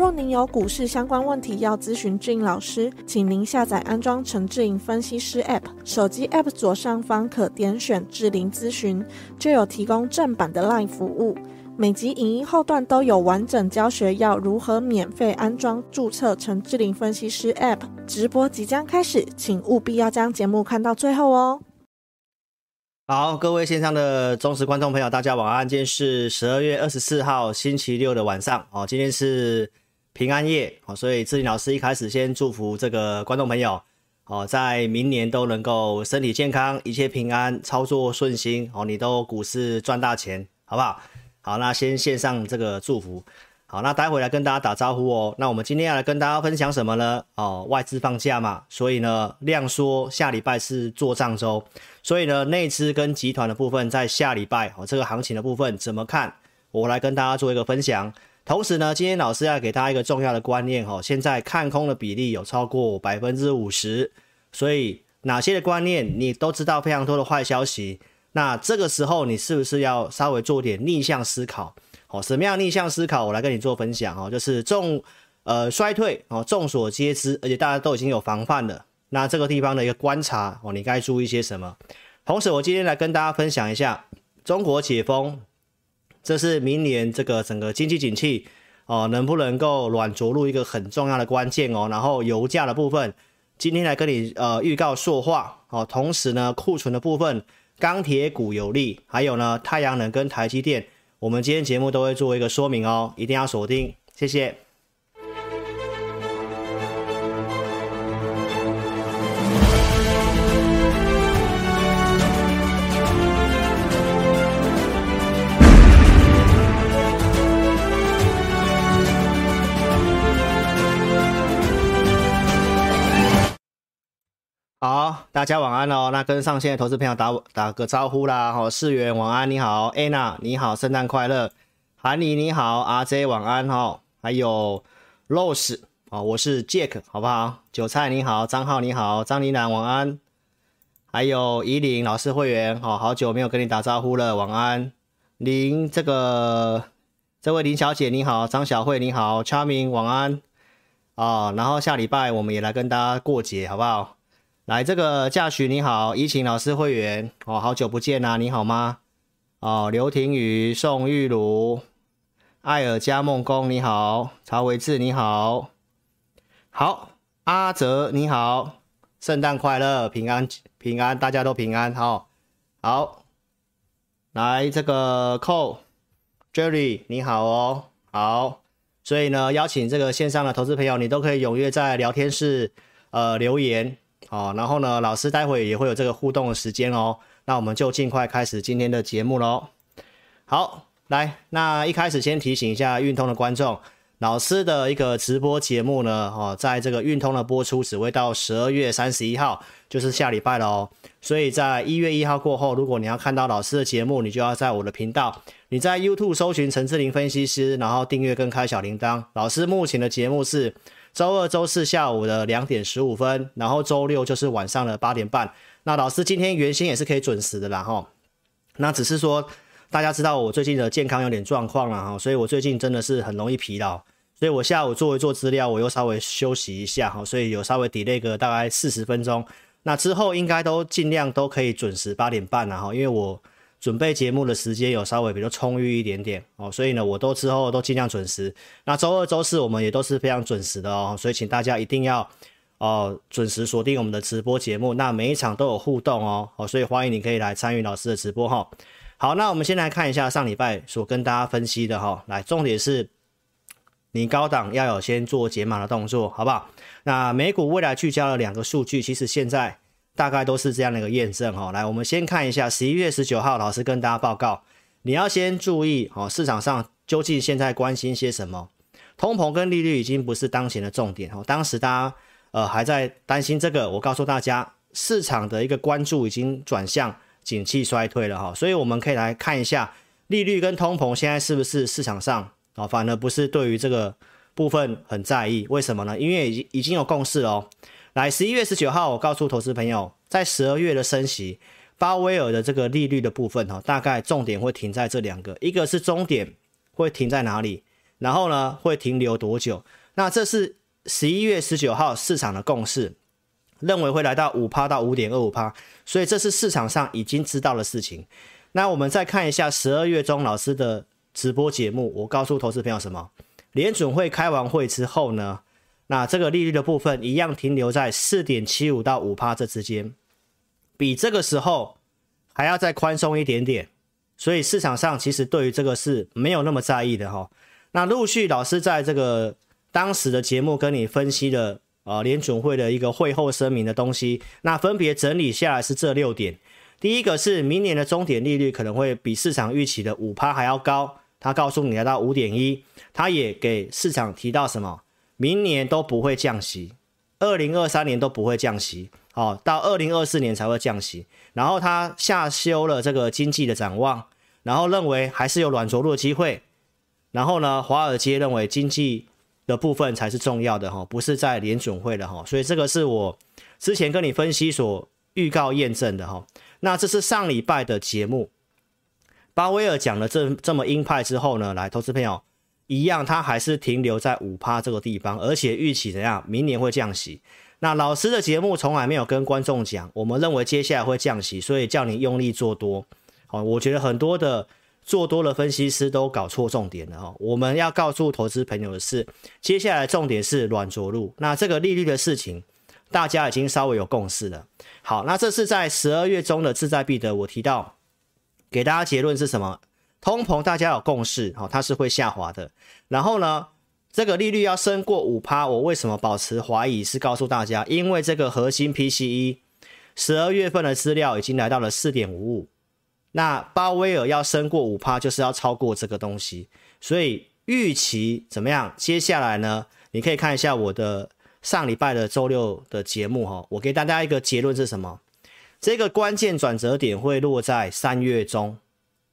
若您有股市相关问题要咨询志颖老师，请您下载安装陈志颖分析师 App，手机 App 左上方可点选志玲咨询，就有提供正版的 LINE 服务。每集影音后段都有完整教学，要如何免费安装、注册陈志玲分析师 App。直播即将开始，请务必要将节目看到最后哦。好，各位线上的忠实观众朋友，大家晚安。今天是十二月二十四号星期六的晚上哦，今天是。平安夜哦，所以志玲老师一开始先祝福这个观众朋友哦，在明年都能够身体健康，一切平安，操作顺心哦，你都股市赚大钱，好不好？好，那先献上这个祝福。好，那待会来跟大家打招呼哦。那我们今天要来跟大家分享什么呢？哦，外资放假嘛，所以呢，量缩下礼拜是做账周，所以呢，内资跟集团的部分在下礼拜哦，这个行情的部分怎么看？我来跟大家做一个分享。同时呢，今天老师要给大家一个重要的观念哈，现在看空的比例有超过百分之五十，所以哪些的观念你都知道非常多的坏消息，那这个时候你是不是要稍微做点逆向思考？哦，什么样逆向思考？我来跟你做分享哦，就是众呃衰退哦，众所皆知，而且大家都已经有防范了。那这个地方的一个观察哦，你该注意些什么？同时，我今天来跟大家分享一下中国解封。这是明年这个整个经济景气哦，能不能够软着陆一个很重要的关键哦。然后油价的部分，今天来跟你呃预告塑化哦。同时呢，库存的部分，钢铁股有利，还有呢，太阳能跟台积电，我们今天节目都会做一个说明哦，一定要锁定，谢谢。好，大家晚安哦。那跟上线的投资朋友打打个招呼啦。好，世元晚安，你好，Anna 你好，圣诞快乐，韩妮你好，RJ 晚安哈，还有 Rose 哦，我是 Jack 好不好？韭菜你好，张浩你好，张琳南晚安，还有怡玲老师会员哦，好久没有跟你打招呼了，晚安。林这个这位林小姐你好，张小慧你好，Charming 晚安啊。然后下礼拜我们也来跟大家过节好不好？来，这个驾许你好，怡晴老师会员。哦，好久不见啊，你好吗？哦，刘庭宇、宋玉茹、艾尔加梦工你好，曹维志你好，好，阿泽你好，圣诞快乐，平安平安，大家都平安，好，好，来这个寇 Jerry 你好哦，好，所以呢，邀请这个线上的投资朋友，你都可以踊跃在聊天室呃留言。好，然后呢，老师待会也会有这个互动的时间哦。那我们就尽快开始今天的节目喽。好，来，那一开始先提醒一下运通的观众，老师的一个直播节目呢，哦，在这个运通的播出只会到十二月三十一号，就是下礼拜了哦。所以在一月一号过后，如果你要看到老师的节目，你就要在我的频道，你在 YouTube 搜寻陈志玲分析师，然后订阅跟开小铃铛。老师目前的节目是。周二、周四下午的两点十五分，然后周六就是晚上的八点半。那老师今天原先也是可以准时的啦哈。那只是说大家知道我最近的健康有点状况了哈，所以我最近真的是很容易疲劳，所以我下午做一做资料，我又稍微休息一下哈，所以有稍微 delay 个大概四十分钟。那之后应该都尽量都可以准时八点半了哈，因为我。准备节目的时间有稍微比较充裕一点点哦，所以呢，我都之后都尽量准时。那周二、周四我们也都是非常准时的哦，所以请大家一定要哦准时锁定我们的直播节目。那每一场都有互动哦，哦，所以欢迎你可以来参与老师的直播哈。好，那我们先来看一下上礼拜所跟大家分析的哈，来，重点是你高档要有先做解码的动作，好不好？那美股未来聚焦了两个数据，其实现在。大概都是这样的一个验证哈，来，我们先看一下十一月十九号，老师跟大家报告，你要先注意哦，市场上究竟现在关心些什么？通膨跟利率已经不是当前的重点哦。当时大家呃还在担心这个，我告诉大家，市场的一个关注已经转向景气衰退了哈，所以我们可以来看一下利率跟通膨现在是不是市场上啊，反而不是对于这个部分很在意，为什么呢？因为已经已经有共识了哦。来，十一月十九号，我告诉投资朋友，在十二月的升息，鲍威尔的这个利率的部分哈，大概重点会停在这两个，一个是终点会停在哪里，然后呢会停留多久？那这是十一月十九号市场的共识，认为会来到五趴到五点二五趴，所以这是市场上已经知道的事情。那我们再看一下十二月中老师的直播节目，我告诉投资朋友什么？联准会开完会之后呢，那这个利率的部分一样停留在四点七五到五趴这之间，比这个时候还要再宽松一点点，所以市场上其实对于这个是没有那么在意的哈。那陆续老师在这个。当时的节目跟你分析的呃联准会的一个会后声明的东西，那分别整理下来是这六点。第一个是明年的终点利率可能会比市场预期的五趴还要高，他告诉你来到五点一，他也给市场提到什么？明年都不会降息，二零二三年都不会降息，哦，到二零二四年才会降息。然后他下修了这个经济的展望，然后认为还是有软着陆的机会。然后呢，华尔街认为经济。的部分才是重要的哈，不是在联准会的哈，所以这个是我之前跟你分析所预告验证的哈。那这是上礼拜的节目，巴威尔讲了这这么鹰派之后呢，来投资朋友一样，它还是停留在五趴这个地方，而且预期怎样，明年会降息。那老师的节目从来没有跟观众讲，我们认为接下来会降息，所以叫你用力做多。好，我觉得很多的。做多的分析师都搞错重点了哈，我们要告诉投资朋友的是，接下来重点是软着陆。那这个利率的事情，大家已经稍微有共识了。好，那这是在十二月中的志在必得，我提到给大家结论是什么？通膨大家有共识，好，它是会下滑的。然后呢，这个利率要升过五趴，我为什么保持怀疑？是告诉大家，因为这个核心 PCE 十二月份的资料已经来到了四点五五。那鲍威尔要升过五趴，就是要超过这个东西，所以预期怎么样？接下来呢？你可以看一下我的上礼拜的周六的节目哈，我给大家一个结论是什么？这个关键转折点会落在三月中，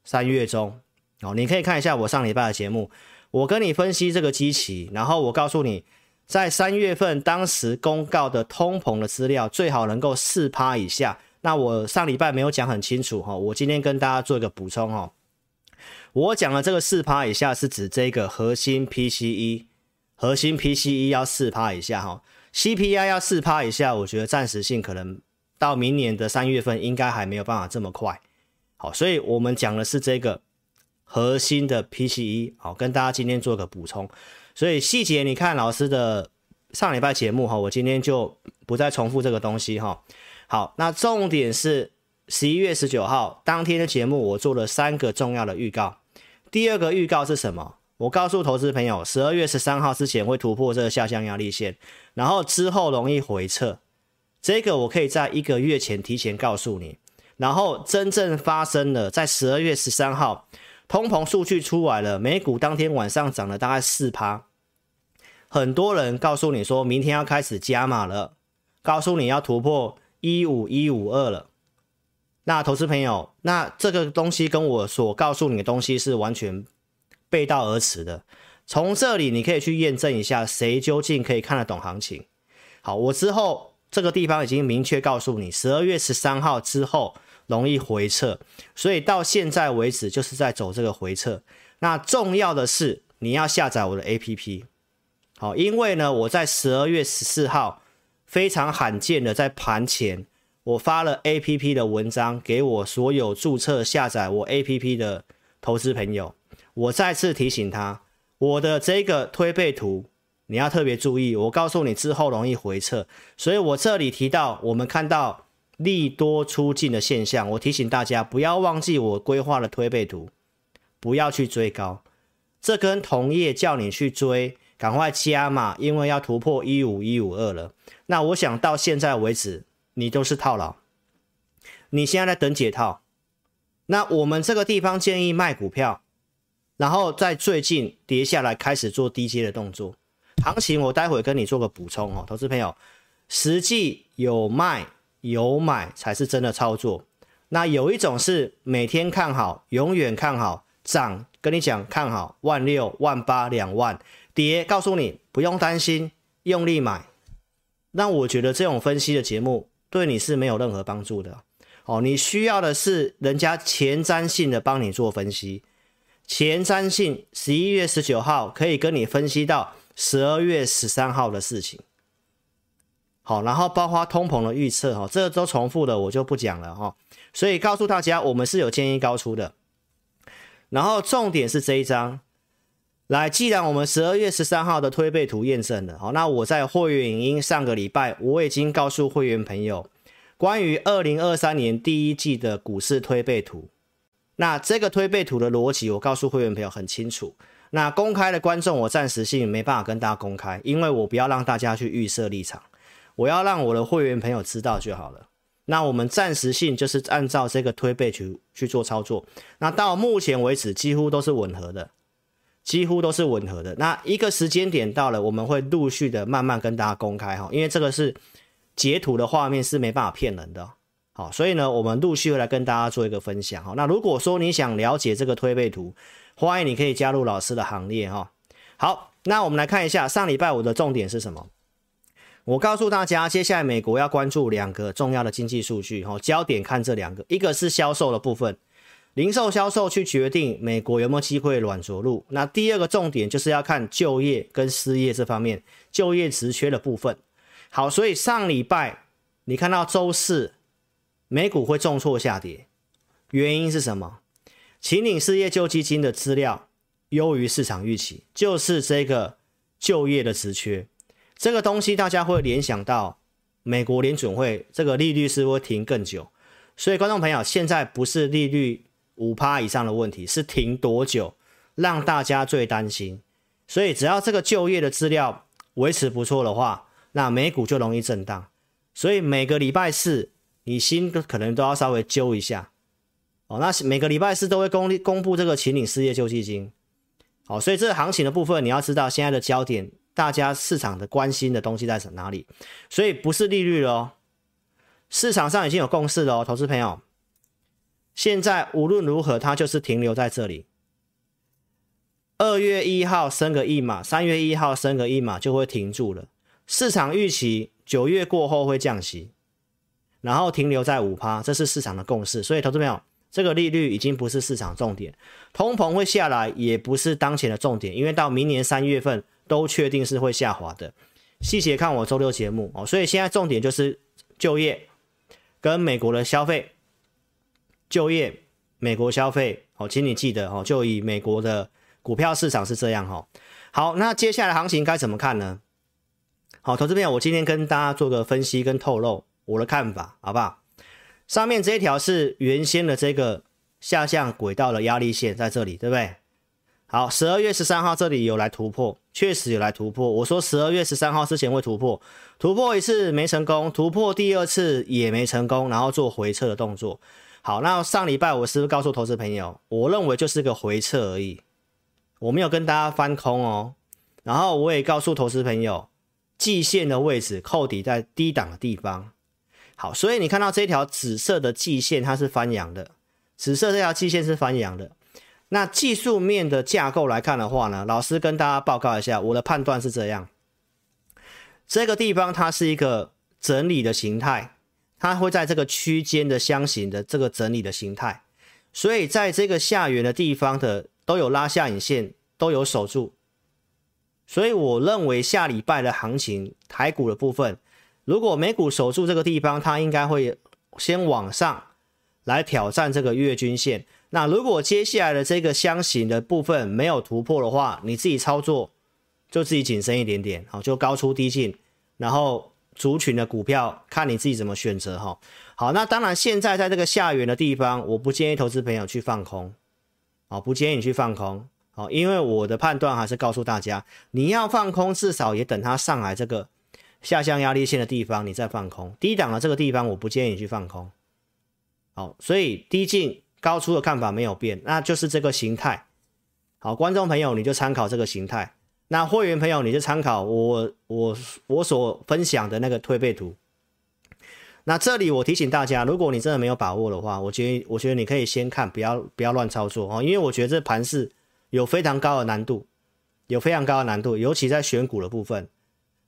三月中哦，你可以看一下我上礼拜的节目，我跟你分析这个基期，然后我告诉你，在三月份当时公告的通膨的资料最好能够四趴以下。那我上礼拜没有讲很清楚哈，我今天跟大家做一个补充哈。我讲的这个四趴以下是指这个核心 PCE，核心 PCE 要四趴以下哈，CPI 要四趴以下，我觉得暂时性可能到明年的三月份应该还没有办法这么快。好，所以我们讲的是这个核心的 PCE，好，跟大家今天做个补充。所以细节你看老师的上礼拜节目哈，我今天就不再重复这个东西哈。好，那重点是十一月十九号当天的节目，我做了三个重要的预告。第二个预告是什么？我告诉投资朋友，十二月十三号之前会突破这个下降压力线，然后之后容易回撤。这个我可以在一个月前提前告诉你。然后真正发生了，在十二月十三号，通膨数据出来了，美股当天晚上涨了大概四趴。很多人告诉你说明天要开始加码了，告诉你要突破。一五一五二了，那投资朋友，那这个东西跟我所告诉你的东西是完全背道而驰的。从这里你可以去验证一下，谁究竟可以看得懂行情。好，我之后这个地方已经明确告诉你，十二月十三号之后容易回撤，所以到现在为止就是在走这个回撤。那重要的是你要下载我的 APP，好，因为呢我在十二月十四号。非常罕见的，在盘前，我发了 APP 的文章给我所有注册下载我 APP 的投资朋友。我再次提醒他，我的这个推背图你要特别注意。我告诉你之后容易回撤，所以我这里提到我们看到利多出尽的现象。我提醒大家不要忘记我规划的推背图，不要去追高。这跟同业叫你去追，赶快加码，因为要突破一五一五二了。那我想到现在为止，你都是套牢，你现在在等解套。那我们这个地方建议卖股票，然后在最近跌下来开始做低阶的动作。行情我待会跟你做个补充哦，投资朋友，实际有卖有买才是真的操作。那有一种是每天看好，永远看好，涨跟你讲看好万六、万八、两万，跌告诉你不用担心，用力买。那我觉得这种分析的节目对你是没有任何帮助的。哦，你需要的是人家前瞻性的帮你做分析，前瞻性十一月十九号可以跟你分析到十二月十三号的事情。好，然后包括通膨的预测，哈，这都重复的，我就不讲了，哈。所以告诉大家，我们是有建议高出的。然后重点是这一张，来，既然我们十二月十三号的推背图验证了，好，那我在会员影音上个礼拜我已经告诉会员朋友。关于二零二三年第一季的股市推背图，那这个推背图的逻辑，我告诉会员朋友很清楚。那公开的观众，我暂时性没办法跟大家公开，因为我不要让大家去预设立场，我要让我的会员朋友知道就好了。那我们暂时性就是按照这个推背图去做操作。那到目前为止，几乎都是吻合的，几乎都是吻合的。那一个时间点到了，我们会陆续的慢慢跟大家公开哈，因为这个是。截图的画面是没办法骗人的，好，所以呢，我们陆续会来跟大家做一个分享，哈，那如果说你想了解这个推背图，欢迎你可以加入老师的行列，哈，好，那我们来看一下上礼拜五的重点是什么？我告诉大家，接下来美国要关注两个重要的经济数据，哈，焦点看这两个，一个是销售的部分，零售销售去决定美国有没有机会软着陆，那第二个重点就是要看就业跟失业这方面，就业职缺的部分。好，所以上礼拜你看到周四美股会重挫下跌，原因是什么？请领失业救济金的资料优于市场预期，就是这个就业的职缺，这个东西大家会联想到美国联准会这个利率是会停更久，所以观众朋友现在不是利率五趴以上的问题，是停多久让大家最担心，所以只要这个就业的资料维持不错的话。那美股就容易震荡，所以每个礼拜四你心可能都要稍微揪一下哦。那每个礼拜四都会公公布这个请领失业救济金，好，所以这个行情的部分你要知道现在的焦点，大家市场的关心的东西在哪里？所以不是利率哦，市场上已经有共识了哦，投资朋友，现在无论如何它就是停留在这里。二月一号升个一码，三月一号升个一码就会停住了。市场预期九月过后会降息，然后停留在五趴，这是市场的共识。所以，投资朋友，这个利率已经不是市场重点，通膨会下来也不是当前的重点，因为到明年三月份都确定是会下滑的。细节看我周六节目哦。所以现在重点就是就业跟美国的消费，就业、美国消费哦，请你记得哦，就以美国的股票市场是这样哈。好，那接下来行情该怎么看呢？好，投资朋友，我今天跟大家做个分析跟透露我的看法，好不好？上面这一条是原先的这个下降轨道的压力线在这里，对不对？好，十二月十三号这里有来突破，确实有来突破。我说十二月十三号之前会突破，突破一次没成功，突破第二次也没成功，然后做回撤的动作。好，那上礼拜我是不是告诉投资朋友，我认为就是个回撤而已，我没有跟大家翻空哦。然后我也告诉投资朋友。季线的位置扣底在低档的地方，好，所以你看到这条紫色的季线它是翻阳的，紫色这条季线是翻阳的。那技术面的架构来看的话呢，老师跟大家报告一下，我的判断是这样，这个地方它是一个整理的形态，它会在这个区间的箱型的这个整理的形态，所以在这个下缘的地方的都有拉下影线，都有守住。所以我认为下礼拜的行情，台股的部分，如果美股守住这个地方，它应该会先往上来挑战这个月均线。那如果接下来的这个箱型的部分没有突破的话，你自己操作就自己谨慎一点点，好，就高出低进，然后族群的股票看你自己怎么选择哈。好，那当然现在在这个下缘的地方，我不建议投资朋友去放空，好，不建议你去放空。好，因为我的判断还是告诉大家，你要放空，至少也等它上来这个下降压力线的地方，你再放空。低档的这个地方，我不建议你去放空。好，所以低进高出的看法没有变，那就是这个形态。好，观众朋友，你就参考这个形态。那会员朋友你就参考我我我所分享的那个推背图。那这里我提醒大家，如果你真的没有把握的话，我觉得我觉得你可以先看，不要不要乱操作哦，因为我觉得这盘势有非常高的难度，有非常高的难度，尤其在选股的部分。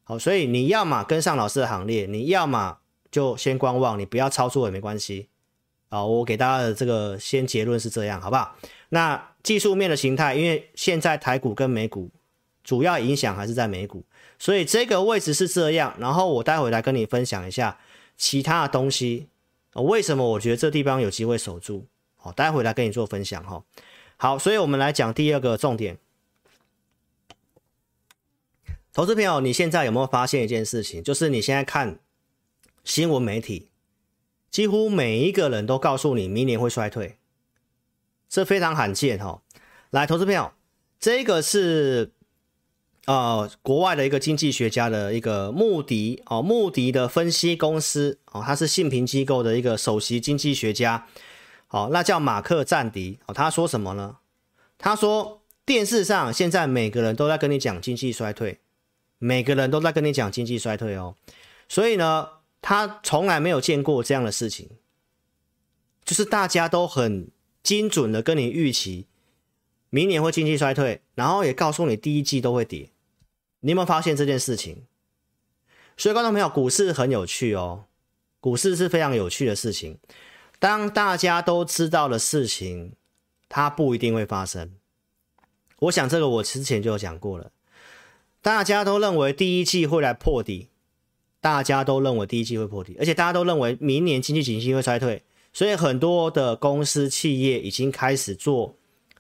好，所以你要么跟上老师的行列，你要么就先观望，你不要操作也没关系。好，我给大家的这个先结论是这样，好不好？那技术面的形态，因为现在台股跟美股主要影响还是在美股，所以这个位置是这样。然后我待会来跟你分享一下。其他的东西，为什么我觉得这地方有机会守住？好，待会来跟你做分享哈。好，所以我们来讲第二个重点。投资朋友，你现在有没有发现一件事情？就是你现在看新闻媒体，几乎每一个人都告诉你明年会衰退，这非常罕见哈。来，投资朋友，这个是。呃，国外的一个经济学家的一个穆迪哦，穆迪的分析公司哦，他是信评机构的一个首席经济学家，好、哦，那叫马克赞迪哦，他说什么呢？他说电视上现在每个人都在跟你讲经济衰退，每个人都在跟你讲经济衰退哦，所以呢，他从来没有见过这样的事情，就是大家都很精准的跟你预期明年会经济衰退，然后也告诉你第一季都会跌。你有没有发现这件事情？所以，观众朋友，股市很有趣哦，股市是非常有趣的事情。当大家都知道的事情，它不一定会发生。我想这个我之前就有讲过了。大家都认为第一季会来破底，大家都认为第一季会破底，而且大家都认为明年经济景气会衰退，所以很多的公司企业已经开始做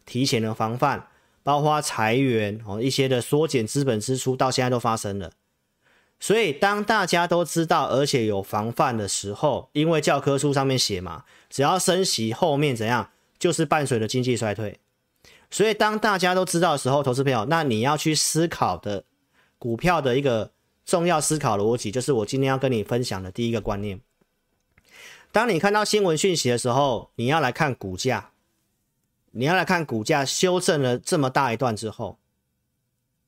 提前的防范。包括裁员哦，一些的缩减资本支出，到现在都发生了。所以当大家都知道，而且有防范的时候，因为教科书上面写嘛，只要升息，后面怎样，就是伴随着经济衰退。所以当大家都知道的时候，投资朋友，那你要去思考的股票的一个重要思考逻辑，就是我今天要跟你分享的第一个观念。当你看到新闻讯息的时候，你要来看股价。你要来看股价修正了这么大一段之后，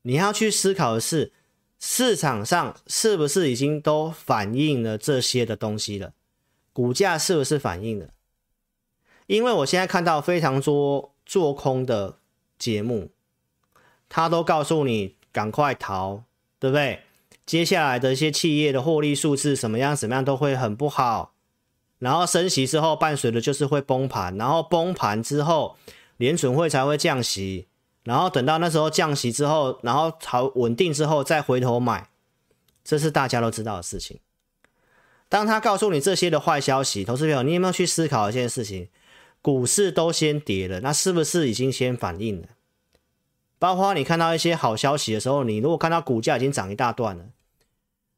你要去思考的是市场上是不是已经都反映了这些的东西了？股价是不是反映了？因为我现在看到非常多做空的节目，他都告诉你赶快逃，对不对？接下来的一些企业的获利数字什么样怎么样都会很不好。然后升息之后，伴随的就是会崩盘，然后崩盘之后，联准会才会降息，然后等到那时候降息之后，然后好稳定之后再回头买，这是大家都知道的事情。当他告诉你这些的坏消息，投资朋友，你有没有去思考一件事情？股市都先跌了，那是不是已经先反应了？包括你看到一些好消息的时候，你如果看到股价已经涨一大段了，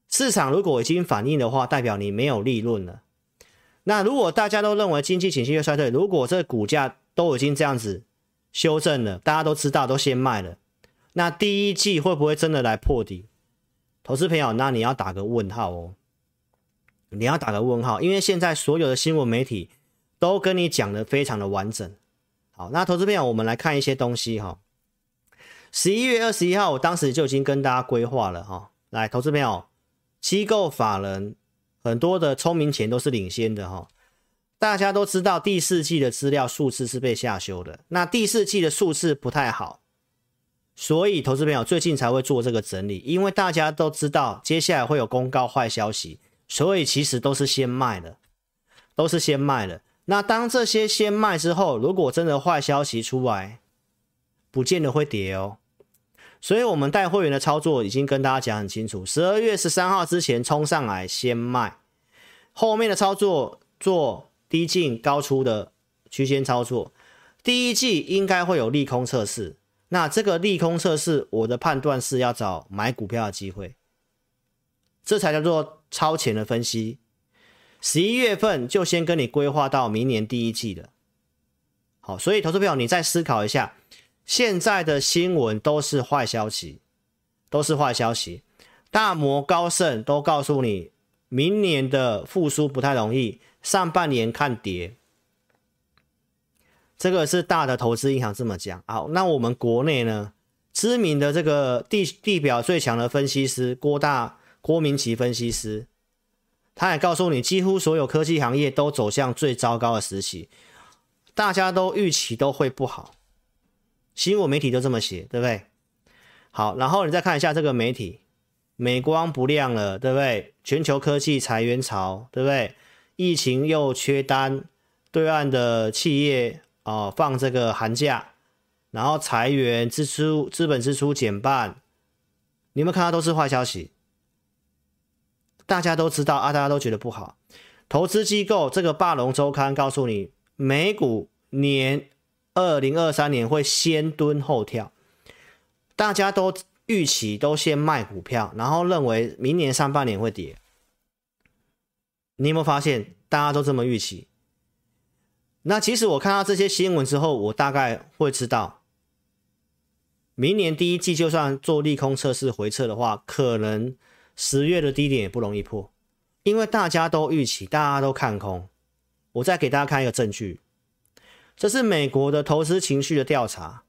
市场如果已经反应的话，代表你没有利润了。那如果大家都认为经济景气会衰退，如果这股价都已经这样子修正了，大家都知道都先卖了，那第一季会不会真的来破底？投资朋友，那你要打个问号哦，你要打个问号，因为现在所有的新闻媒体都跟你讲的非常的完整。好，那投资朋友，我们来看一些东西哈。十一月二十一号，我当时就已经跟大家规划了哈。来，投资朋友，机构法人。很多的聪明钱都是领先的哈，大家都知道第四季的资料数字是被下修的，那第四季的数字不太好，所以投资朋友最近才会做这个整理，因为大家都知道接下来会有公告坏消息，所以其实都是先卖的，都是先卖的。那当这些先卖之后，如果真的坏消息出来，不见得会跌哦。所以，我们带会员的操作已经跟大家讲很清楚。十二月十三号之前冲上来先卖，后面的操作做低进高出的区间操作。第一季应该会有利空测试，那这个利空测试，我的判断是要找买股票的机会，这才叫做超前的分析。十一月份就先跟你规划到明年第一季的。好，所以投资朋友，你再思考一下。现在的新闻都是坏消息，都是坏消息。大摩、高盛都告诉你，明年的复苏不太容易，上半年看跌。这个是大的投资银行这么讲。好，那我们国内呢？知名的这个地地表最强的分析师郭大郭明奇分析师，他也告诉你，几乎所有科技行业都走向最糟糕的时期，大家都预期都会不好，新闻媒体都这么写，对不对？好，然后你再看一下这个媒体，美光不亮了，对不对？全球科技裁员潮，对不对？疫情又缺单，对岸的企业啊、呃、放这个寒假。然后裁员支出，资本支出减半，你有没有看到都是坏消息？大家都知道啊，大家都觉得不好。投资机构这个霸龙周刊告诉你，美股年二零二三年会先蹲后跳，大家都预期都先卖股票，然后认为明年上半年会跌。你有没有发现，大家都这么预期？那其实我看到这些新闻之后，我大概会知道。明年第一季就算做利空测试回撤的话，可能十月的低点也不容易破，因为大家都预期，大家都看空。我再给大家看一个证据，这是美国的投资情绪的调查。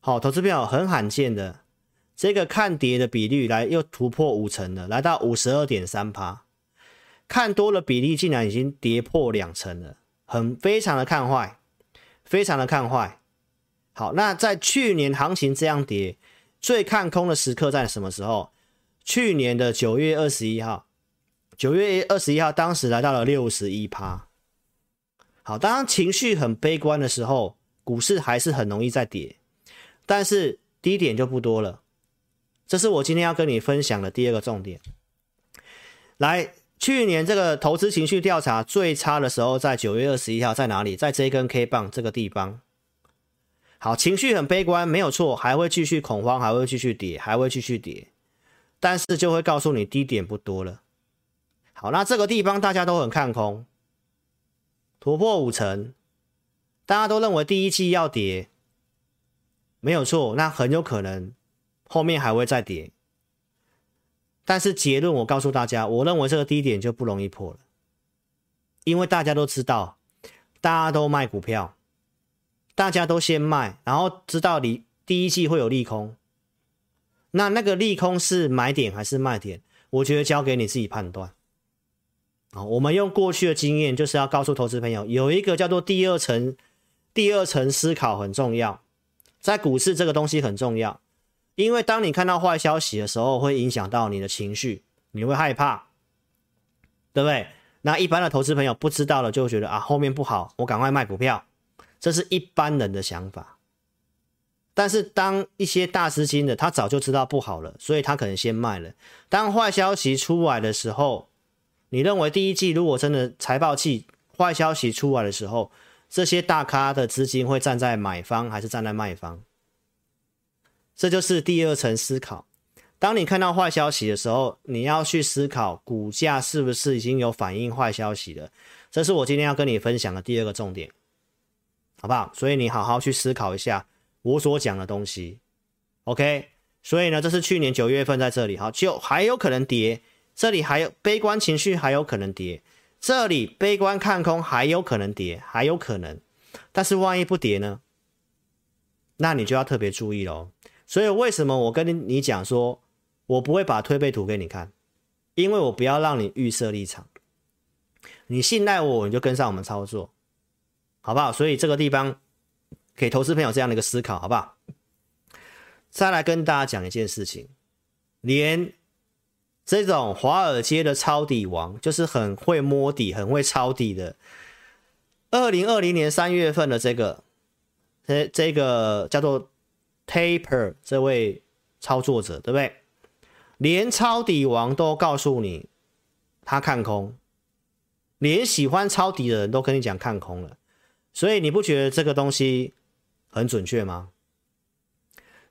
好，投资票很罕见的，这个看跌的比率来又突破五成了，来到五十二点三趴，看多的比例竟然已经跌破两成了，很非常的看坏，非常的看坏。好，那在去年行情这样跌，最看空的时刻在什么时候？去年的九月二十一号，九月二十一号当时来到了六十一趴。好，当情绪很悲观的时候，股市还是很容易在跌，但是低点就不多了。这是我今天要跟你分享的第二个重点。来，去年这个投资情绪调查最差的时候在九月二十一号，在哪里？在这根 K 棒这个地方。好，情绪很悲观，没有错，还会继续恐慌，还会继续跌，还会继续跌，但是就会告诉你低点不多了。好，那这个地方大家都很看空，突破五成，大家都认为第一季要跌，没有错，那很有可能后面还会再跌，但是结论我告诉大家，我认为这个低点就不容易破了，因为大家都知道，大家都卖股票。大家都先卖，然后知道你第一季会有利空，那那个利空是买点还是卖点？我觉得交给你自己判断。啊，我们用过去的经验，就是要告诉投资朋友，有一个叫做第二层，第二层思考很重要，在股市这个东西很重要，因为当你看到坏消息的时候，会影响到你的情绪，你会害怕，对不对？那一般的投资朋友不知道了，就会觉得啊，后面不好，我赶快卖股票。这是一般人的想法，但是当一些大资金的，他早就知道不好了，所以他可能先卖了。当坏消息出来的时候，你认为第一季如果真的财报季坏消息出来的时候，这些大咖的资金会站在买方还是站在卖方？这就是第二层思考。当你看到坏消息的时候，你要去思考股价是不是已经有反映坏消息了。这是我今天要跟你分享的第二个重点。好不好？所以你好好去思考一下我所讲的东西，OK？所以呢，这是去年九月份在这里，好，就还有可能跌，这里还有悲观情绪还有可能跌，这里悲观看空还有可能跌，还有可能，但是万一不跌呢？那你就要特别注意喽。所以为什么我跟你讲说，我不会把推背图给你看，因为我不要让你预设立场，你信赖我，你就跟上我们操作。好不好？所以这个地方给投资朋友这样的一个思考，好不好？再来跟大家讲一件事情，连这种华尔街的抄底王，就是很会摸底、很会抄底的，二零二零年三月份的这个，这这个叫做 Taper 这位操作者，对不对？连抄底王都告诉你他看空，连喜欢抄底的人都跟你讲看空了。所以你不觉得这个东西很准确吗？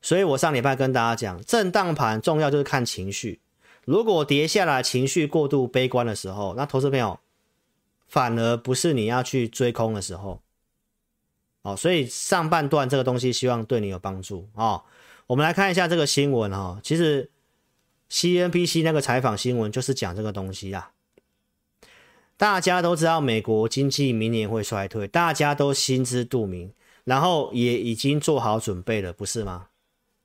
所以我上礼拜跟大家讲，震荡盘重要就是看情绪。如果跌下来情绪过度悲观的时候，那投资朋友反而不是你要去追空的时候。哦，所以上半段这个东西希望对你有帮助哦。我们来看一下这个新闻哈，其实 CNBC 那个采访新闻就是讲这个东西啊。大家都知道美国经济明年会衰退，大家都心知肚明，然后也已经做好准备了，不是吗？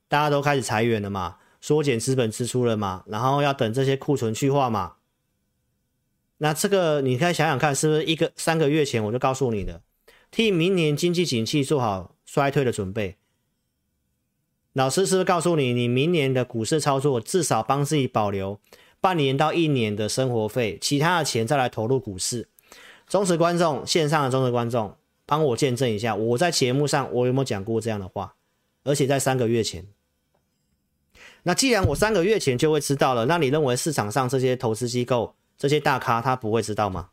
大家都开始裁员了嘛，缩减资本支出了嘛，然后要等这些库存去化嘛。那这个你可以想想看，是不是一个三个月前我就告诉你的，替明年经济景气做好衰退的准备。老师是不是告诉你，你明年的股市操作至少帮自己保留半年到一年的生活费，其他的钱再来投入股市？忠实观众，线上的忠实观众，帮我见证一下，我在节目上我有没有讲过这样的话？而且在三个月前。那既然我三个月前就会知道了，那你认为市场上这些投资机构、这些大咖他不会知道吗？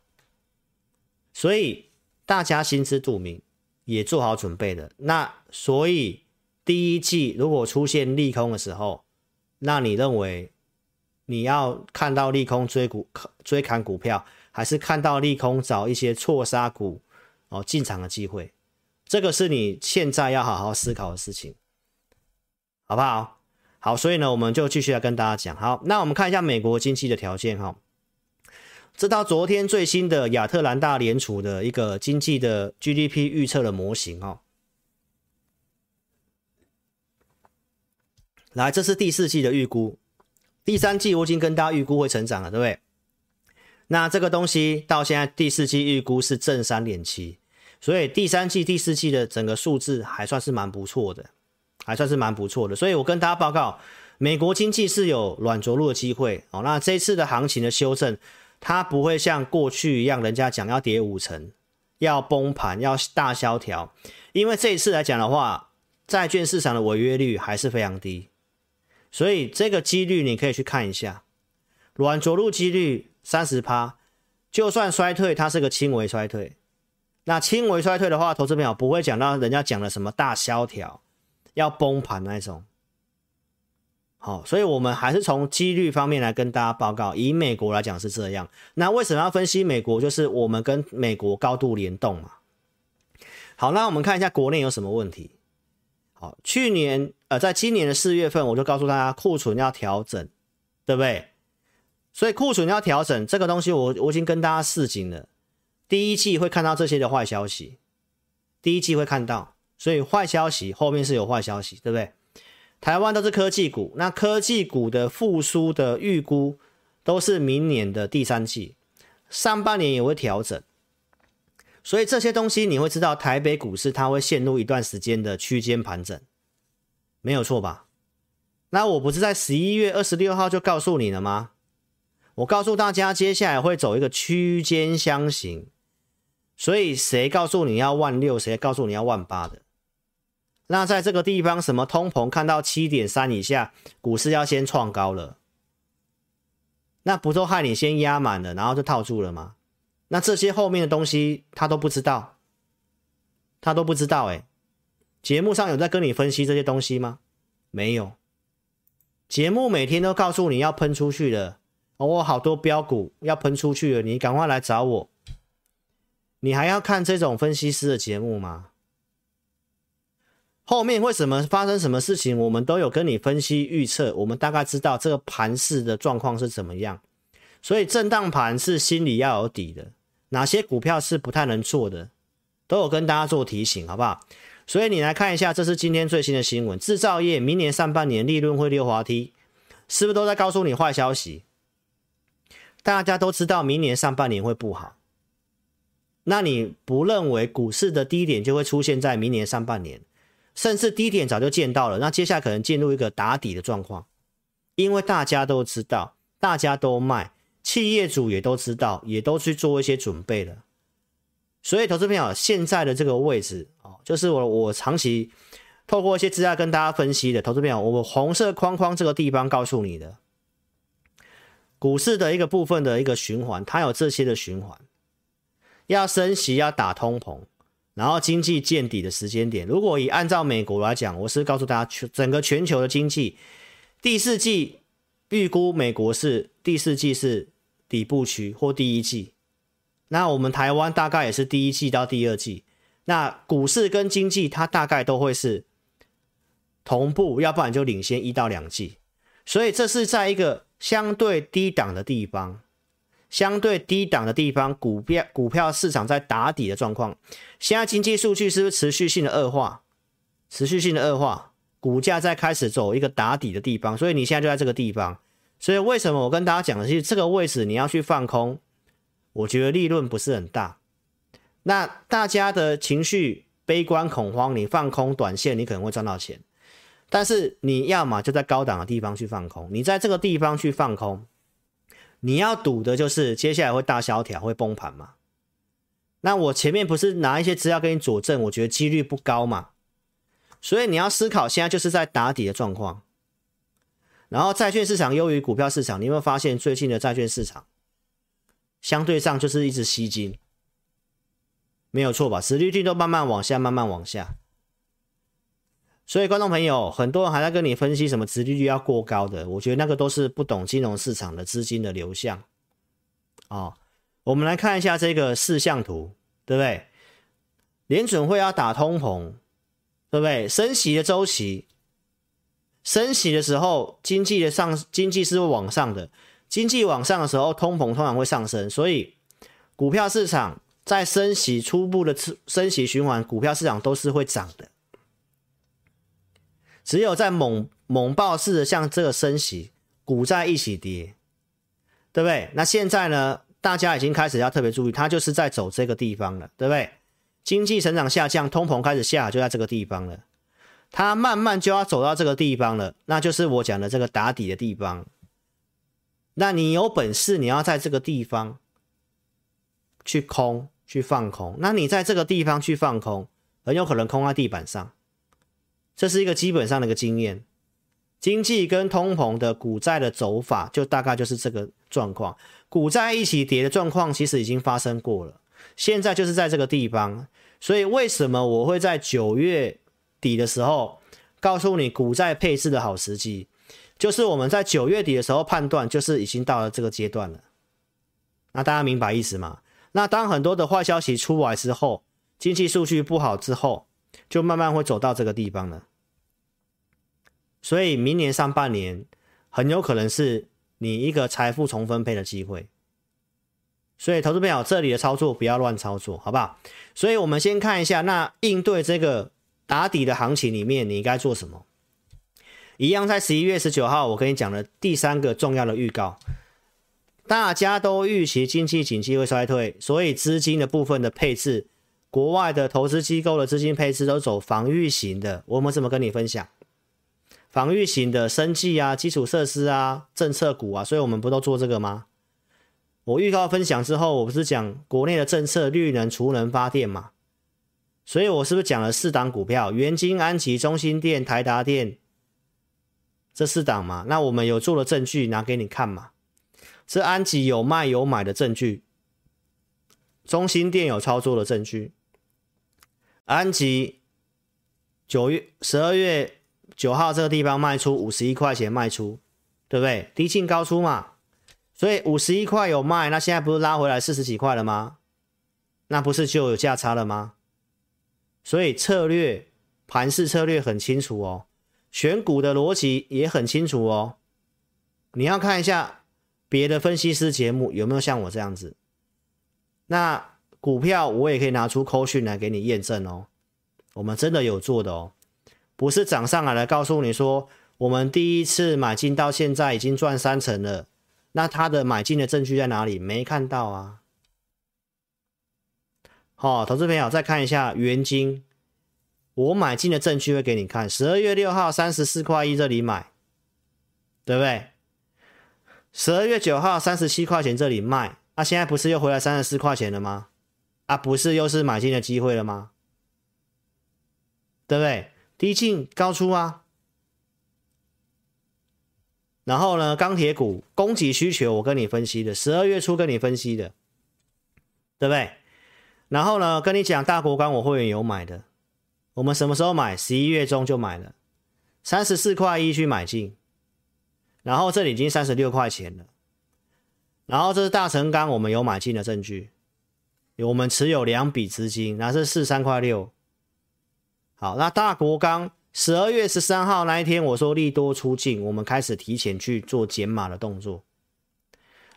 所以大家心知肚明，也做好准备的。那所以第一季如果出现利空的时候，那你认为你要看到利空追股、追砍股票？还是看到利空，找一些错杀股哦进场的机会，这个是你现在要好好思考的事情，好不好？好，所以呢，我们就继续来跟大家讲。好，那我们看一下美国经济的条件哈。这到昨天最新的亚特兰大联储的一个经济的 GDP 预测的模型哦。来，这是第四季的预估，第三季我已经跟大家预估会成长了，对不对？那这个东西到现在第四季预估是正三点七，所以第三季、第四季的整个数字还算是蛮不错的，还算是蛮不错的。所以我跟大家报告，美国经济是有软着陆的机会哦。那这次的行情的修正，它不会像过去一样，人家讲要跌五成、要崩盘、要大萧条，因为这一次来讲的话，债券市场的违约率还是非常低，所以这个几率你可以去看一下，软着陆几率。三十趴，就算衰退，它是个轻微衰退。那轻微衰退的话，投资朋友不会讲到人家讲的什么大萧条、要崩盘那种。好，所以我们还是从几率方面来跟大家报告。以美国来讲是这样。那为什么要分析美国？就是我们跟美国高度联动嘛。好，那我们看一下国内有什么问题。好，去年呃，在今年的四月份，我就告诉大家库存要调整，对不对？所以库存要调整这个东西我，我已经跟大家示警了。第一季会看到这些的坏消息，第一季会看到，所以坏消息后面是有坏消息，对不对？台湾都是科技股，那科技股的复苏的预估都是明年的第三季，上半年也会调整。所以这些东西你会知道，台北股市它会陷入一段时间的区间盘整，没有错吧？那我不是在十一月二十六号就告诉你了吗？我告诉大家，接下来会走一个区间箱型，所以谁告诉你要万六，谁告诉你要万八的？那在这个地方，什么通膨看到七点三以下，股市要先创高了，那不都害你先压满了，然后就套住了吗？那这些后面的东西他都不知道，他都不知道哎。节目上有在跟你分析这些东西吗？没有，节目每天都告诉你要喷出去的。我、好多标股要喷出去了，你赶快来找我。你还要看这种分析师的节目吗？后面为什么发生什么事情，我们都有跟你分析预测，我们大概知道这个盘势的状况是怎么样。所以震荡盘是心里要有底的，哪些股票是不太能做的，都有跟大家做提醒，好不好？所以你来看一下，这是今天最新的新闻，制造业明年上半年利润会溜滑梯，是不是都在告诉你坏消息？大家都知道明年上半年会不好，那你不认为股市的低点就会出现在明年上半年，甚至低点早就见到了，那接下来可能进入一个打底的状况，因为大家都知道，大家都卖，企业主也都知道，也都去做一些准备了，所以投资朋友现在的这个位置哦，就是我我长期透过一些资料跟大家分析的，投资朋友，我红色框框这个地方告诉你的。股市的一个部分的一个循环，它有这些的循环，要升息，要打通膨，然后经济见底的时间点。如果以按照美国来讲，我是告诉大家，全整个全球的经济第四季预估美国是第四季是底部区或第一季，那我们台湾大概也是第一季到第二季。那股市跟经济它大概都会是同步，要不然就领先一到两季。所以这是在一个。相对低档的地方，相对低档的地方，股票股票市场在打底的状况。现在经济数据是不是持续性的恶化？持续性的恶化，股价在开始走一个打底的地方，所以你现在就在这个地方。所以为什么我跟大家讲的是这个位置你要去放空？我觉得利润不是很大。那大家的情绪悲观恐慌，你放空短线，你可能会赚到钱。但是你要么就在高档的地方去放空，你在这个地方去放空，你要赌的就是接下来会大萧条，会崩盘嘛？那我前面不是拿一些资料给你佐证，我觉得几率不高嘛。所以你要思考，现在就是在打底的状况。然后债券市场优于股票市场，你有没有发现最近的债券市场相对上就是一直吸金，没有错吧？殖利率都慢慢往下，慢慢往下。所以观众朋友，很多人还在跟你分析什么殖利率要过高的，我觉得那个都是不懂金融市场的资金的流向。哦，我们来看一下这个四象图，对不对？联准会要打通膨。对不对？升息的周期，升息的时候，经济的上，经济是会往上的。经济往上的时候，通膨通常会上升。所以，股票市场在升息初步的升息循环，股票市场都是会涨的。只有在猛猛爆式的像这个升息，股债一起跌，对不对？那现在呢，大家已经开始要特别注意，它就是在走这个地方了，对不对？经济成长下降，通膨开始下，就在这个地方了。它慢慢就要走到这个地方了，那就是我讲的这个打底的地方。那你有本事，你要在这个地方去空，去放空。那你在这个地方去放空，很有可能空在地板上。这是一个基本上的一个经验。经济跟通膨的股债的走法，就大概就是这个状况。股债一起跌的状况，其实已经发生过了。现在就是在这个地方，所以为什么我会在九月底的时候告诉你股债配置的好时机？就是我们在九月底的时候判断，就是已经到了这个阶段了。那大家明白意思吗？那当很多的坏消息出来之后，经济数据不好之后，就慢慢会走到这个地方了。所以明年上半年很有可能是你一个财富重分配的机会。所以，投资朋友，这里的操作不要乱操作，好不好？所以我们先看一下，那应对这个打底的行情里面，你应该做什么？一样，在十一月十九号，我跟你讲的第三个重要的预告，大家都预期经济景气会衰退，所以资金的部分的配置，国外的投资机构的资金配置都走防御型的。我们怎么跟你分享？防御型的生技啊、基础设施啊、政策股啊，所以我们不都做这个吗？我预告分享之后，我不是讲国内的政策，绿能、储能发电嘛？所以我是不是讲了四档股票？元晶、安吉、中心电、台达电这四档嘛？那我们有做的证据拿给你看嘛？这安吉有卖有买的证据，中心电有操作的证据，安吉九月十二月九号这个地方卖出五十一块钱卖出，对不对？低进高出嘛？所以五十一块有卖，那现在不是拉回来四十几块了吗？那不是就有价差了吗？所以策略盘势策略很清楚哦，选股的逻辑也很清楚哦。你要看一下别的分析师节目有没有像我这样子。那股票我也可以拿出扣讯来给你验证哦。我们真的有做的哦，不是涨上来了告诉你说我们第一次买进到现在已经赚三成了。那他的买进的证据在哪里？没看到啊。好、投资朋友再看一下元金，我买进的证据会给你看。十二月六号三十四块一这里买，对不对？十二月九号三十七块钱这里卖，那、现在不是又回来三十四块钱了吗？啊，不是又是买进的机会了吗？对不对？低进高出啊。然后呢，钢铁股供给需求，我跟你分析的，十二月初跟你分析的，对不对？然后呢，跟你讲大国钢，我会员有买的，我们什么时候买？十一月中就买了，三十四块一去买进，然后这里已经三十六块钱了。然后这是大成钢，我们有买进的证据，我们持有两笔资金，那是四三块六。好，那大国钢。十二月十三号那一天，我说利多出尽，我们开始提前去做减码的动作。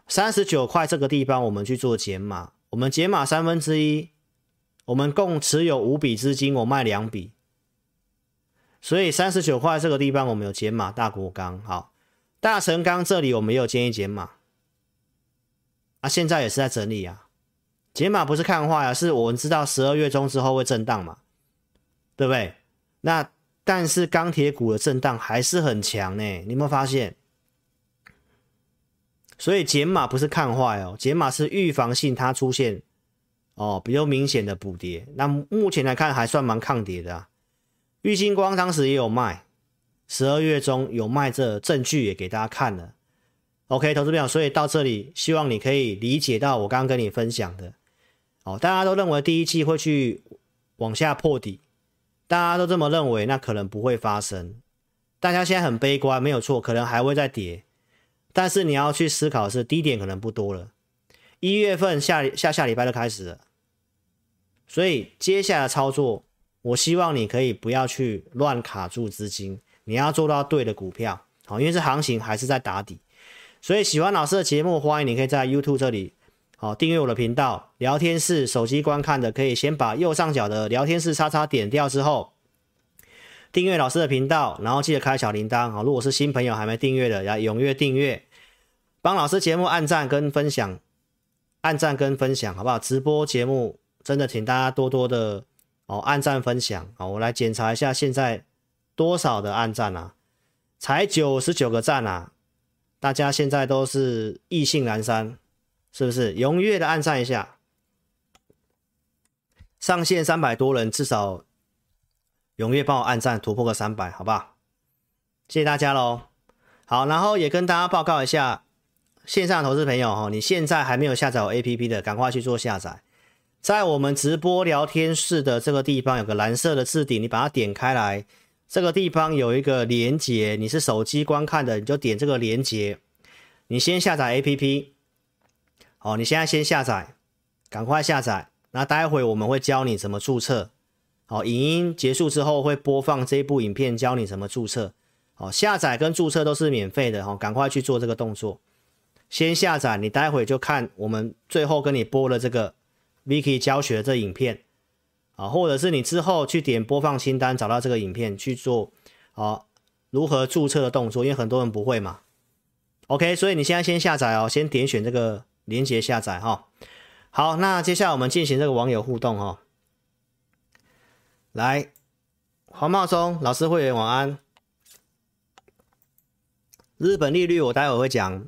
三十九块这个地方，我们去做减码，我们减码三分之一，我们共持有五笔资金，我卖两笔。所以三十九块这个地方我们有减码大国钢，好，大成钢这里我们也有建议减码，啊，现在也是在整理啊，减码不是看坏啊，是我们知道十二月中之后会震荡嘛，对不对？那但是钢铁股的震荡还是很强呢，你有没有发现？所以减码不是看坏哦，减码是预防性它出现哦比较明显的补跌，那目前来看还算蛮抗跌的啊。玉晶光当时也有卖，十二月中有卖，这证据也给大家看了。OK，投资朋友，所以到这里，希望你可以理解到我刚刚跟你分享的。哦，大家都认为第一季会去往下破底，大家都这么认为，那可能不会发生。大家现在很悲观，没有错，可能还会再跌。但是你要去思考的是，低点可能不多了。一月份下下下礼拜就开始了，所以接下来操作。我希望你可以不要去乱卡住资金，你要做到对的股票，好，因为这行情还是在打底，所以喜欢老师的节目，欢迎你可以在 YouTube 这里，好，订阅我的频道，聊天室手机观看的可以先把右上角的聊天室叉叉点掉之后，订阅老师的频道，然后记得开小铃铛，好，如果是新朋友还没订阅的，要踊跃订阅，帮老师节目按赞跟分享，按赞跟分享，好不好？直播节目真的请大家多多的。哦，按赞分享啊！我来检查一下现在多少的按赞啊？才九十九个赞啊！大家现在都是意兴阑珊，是不是？踊跃的按赞一下，上线三百多人，至少踊跃帮我按赞，突破个三百，好不好？谢谢大家喽！好，然后也跟大家报告一下，线上投资朋友哈，你现在还没有下载我 APP 的，赶快去做下载。在我们直播聊天室的这个地方有个蓝色的置顶，你把它点开来，这个地方有一个连接，你是手机观看的，你就点这个连接。你先下载 APP，哦，你现在先下载，赶快下载。那待会我们会教你怎么注册，好，影音结束之后会播放这部影片，教你怎么注册。好，下载跟注册都是免费的，好，赶快去做这个动作。先下载，你待会就看我们最后跟你播的这个。Vicky 教学的这影片啊，或者是你之后去点播放清单，找到这个影片去做啊，如何注册的动作，因为很多人不会嘛。OK，所以你现在先下载哦，先点选这个连接下载哈。好，那接下来我们进行这个网友互动哈。来，黄茂松老师会员晚安。日本利率我待会会讲。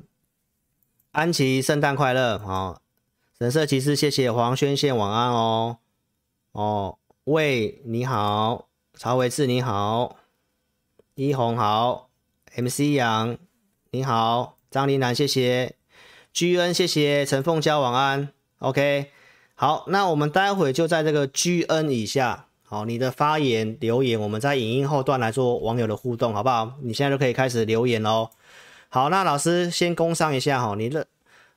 安琪圣诞快乐哦。神色骑士，谢谢黄轩宪，晚安哦。哦，喂，你好，曹维志你好，一红好，MC 杨你好，张林南谢谢，G N 谢谢，陈凤娇晚安，OK，好，那我们待会就在这个 G N 以下，好，你的发言留言，我们在影音后段来做网友的互动，好不好？你现在就可以开始留言喽。好，那老师先工商一下哈，你的。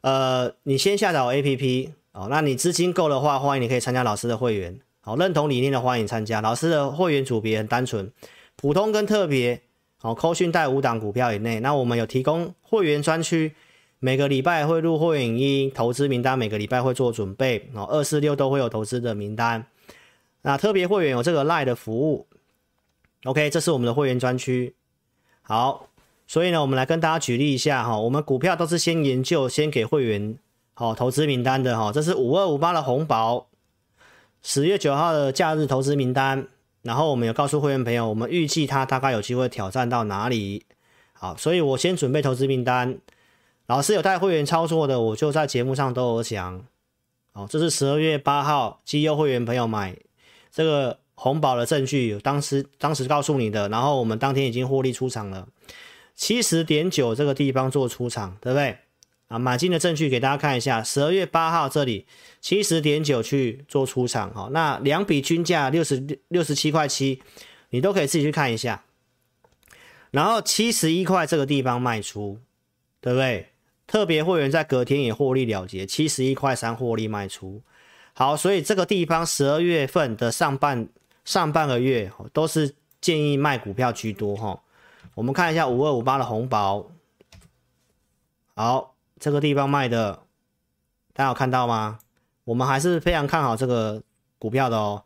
呃，你先下载 APP 哦。那你资金够的话，欢迎你可以参加老师的会员。好，认同理念的欢迎参加。老师的会员组别很单纯，普通跟特别。好，扣讯带五档股票以内。那我们有提供会员专区，每个礼拜会录会员影音投资名单，每个礼拜会做准备。哦，二四六都会有投资的名单。那特别会员有这个赖的服务。OK，这是我们的会员专区。好。所以呢，我们来跟大家举例一下哈，我们股票都是先研究，先给会员好投资名单的哈。这是五二五八的红宝，十月九号的假日投资名单。然后我们有告诉会员朋友，我们预计它大概有机会挑战到哪里。好，所以我先准备投资名单。老师有带会员操作的，我就在节目上都有讲。哦，这是十二月八号绩优会员朋友买这个红宝的证据，当时当时告诉你的。然后我们当天已经获利出场了。七十点九这个地方做出场，对不对？啊，买进的证据给大家看一下，十二月八号这里七十点九去做出场，哈，那两笔均价六十六十七块七，你都可以自己去看一下。然后七十一块这个地方卖出，对不对？特别会员在隔天也获利了结，七十一块三获利卖出。好，所以这个地方十二月份的上半上半个月都是建议卖股票居多，哈。我们看一下五二五八的红宝，好，这个地方卖的，大家有看到吗？我们还是非常看好这个股票的哦。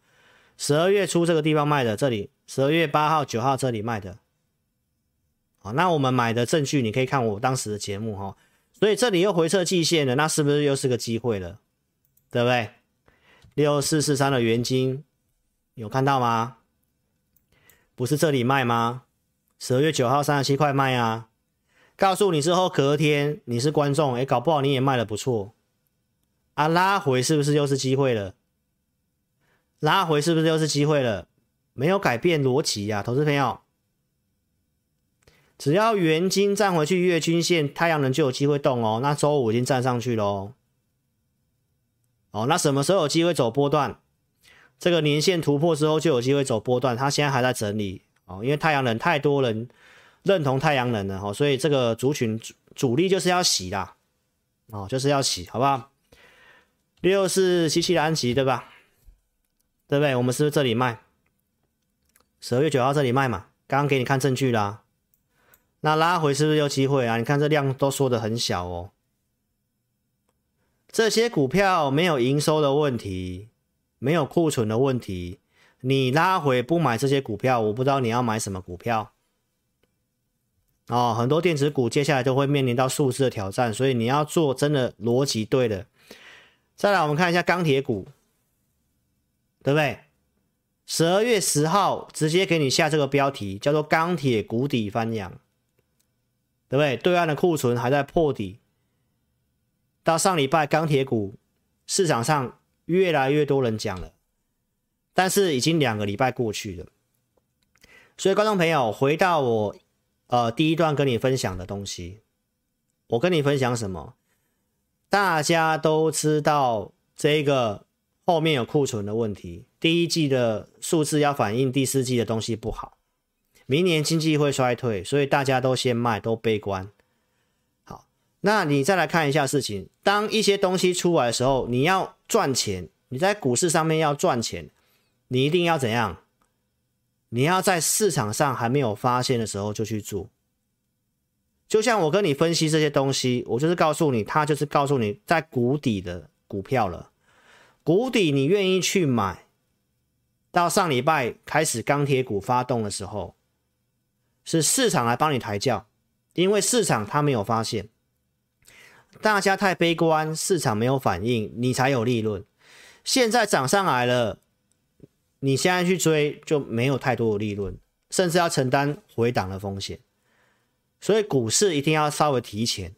十二月初这个地方卖的，这里十二月八号、九号这里卖的。好，那我们买的证据，你可以看我当时的节目哈。所以这里又回测季线了，那是不是又是个机会了？对不对？六四四三的元晶有看到吗？不是这里卖吗？十二月九号三十七块卖啊！告诉你之后，隔天你是观众，哎，搞不好你也卖的不错啊！拉回是不是又是机会了？拉回是不是又是机会了？没有改变逻辑呀，投资朋友，只要元金站回去月均线，太阳能就有机会动哦。那周五已经站上去喽。哦，那什么时候有机会走波段？这个年线突破之后就有机会走波段。它现在还在整理哦，因为太阳能太多人认同太阳能了哈，所以这个族群主主力就是要洗啦，哦，就是要洗，好不好？六四七七的安吉对吧？对不对？我们是不是这里卖？十二月九号这里卖嘛？刚刚给你看证据啦。那拉回是不是有机会啊？你看这量都缩的很小哦。这些股票没有营收的问题，没有库存的问题，你拉回不买这些股票，我不知道你要买什么股票。哦，很多电子股接下来都会面临到数字的挑战，所以你要做真的逻辑对的。再来，我们看一下钢铁股，对不对？十二月十号直接给你下这个标题，叫做“钢铁谷底翻扬”，对不对？对岸的库存还在破底。到上礼拜，钢铁股市场上越来越多人讲了，但是已经两个礼拜过去了，所以观众朋友，回到我呃第一段跟你分享的东西，我跟你分享什么？大家都知道这个后面有库存的问题，第一季的数字要反映第四季的东西不好，明年经济会衰退，所以大家都先卖，都悲观。好那你再来看一下事情，当一些东西出来的时候，你要赚钱，你在股市上面要赚钱，你一定要怎样？你要在市场上还没有发现的时候就去做。就像我跟你分析这些东西，我就是告诉你，它就是告诉你在谷底的股票了。谷底你愿意去买，到上礼拜开始钢铁股发动的时候，是市场来帮你抬轿，因为市场它没有发现。大家太悲观，市场没有反应，你才有利润。现在涨上来了，你现在去追就没有太多的利润，甚至要承担回档的风险。所以股市一定要稍微提前，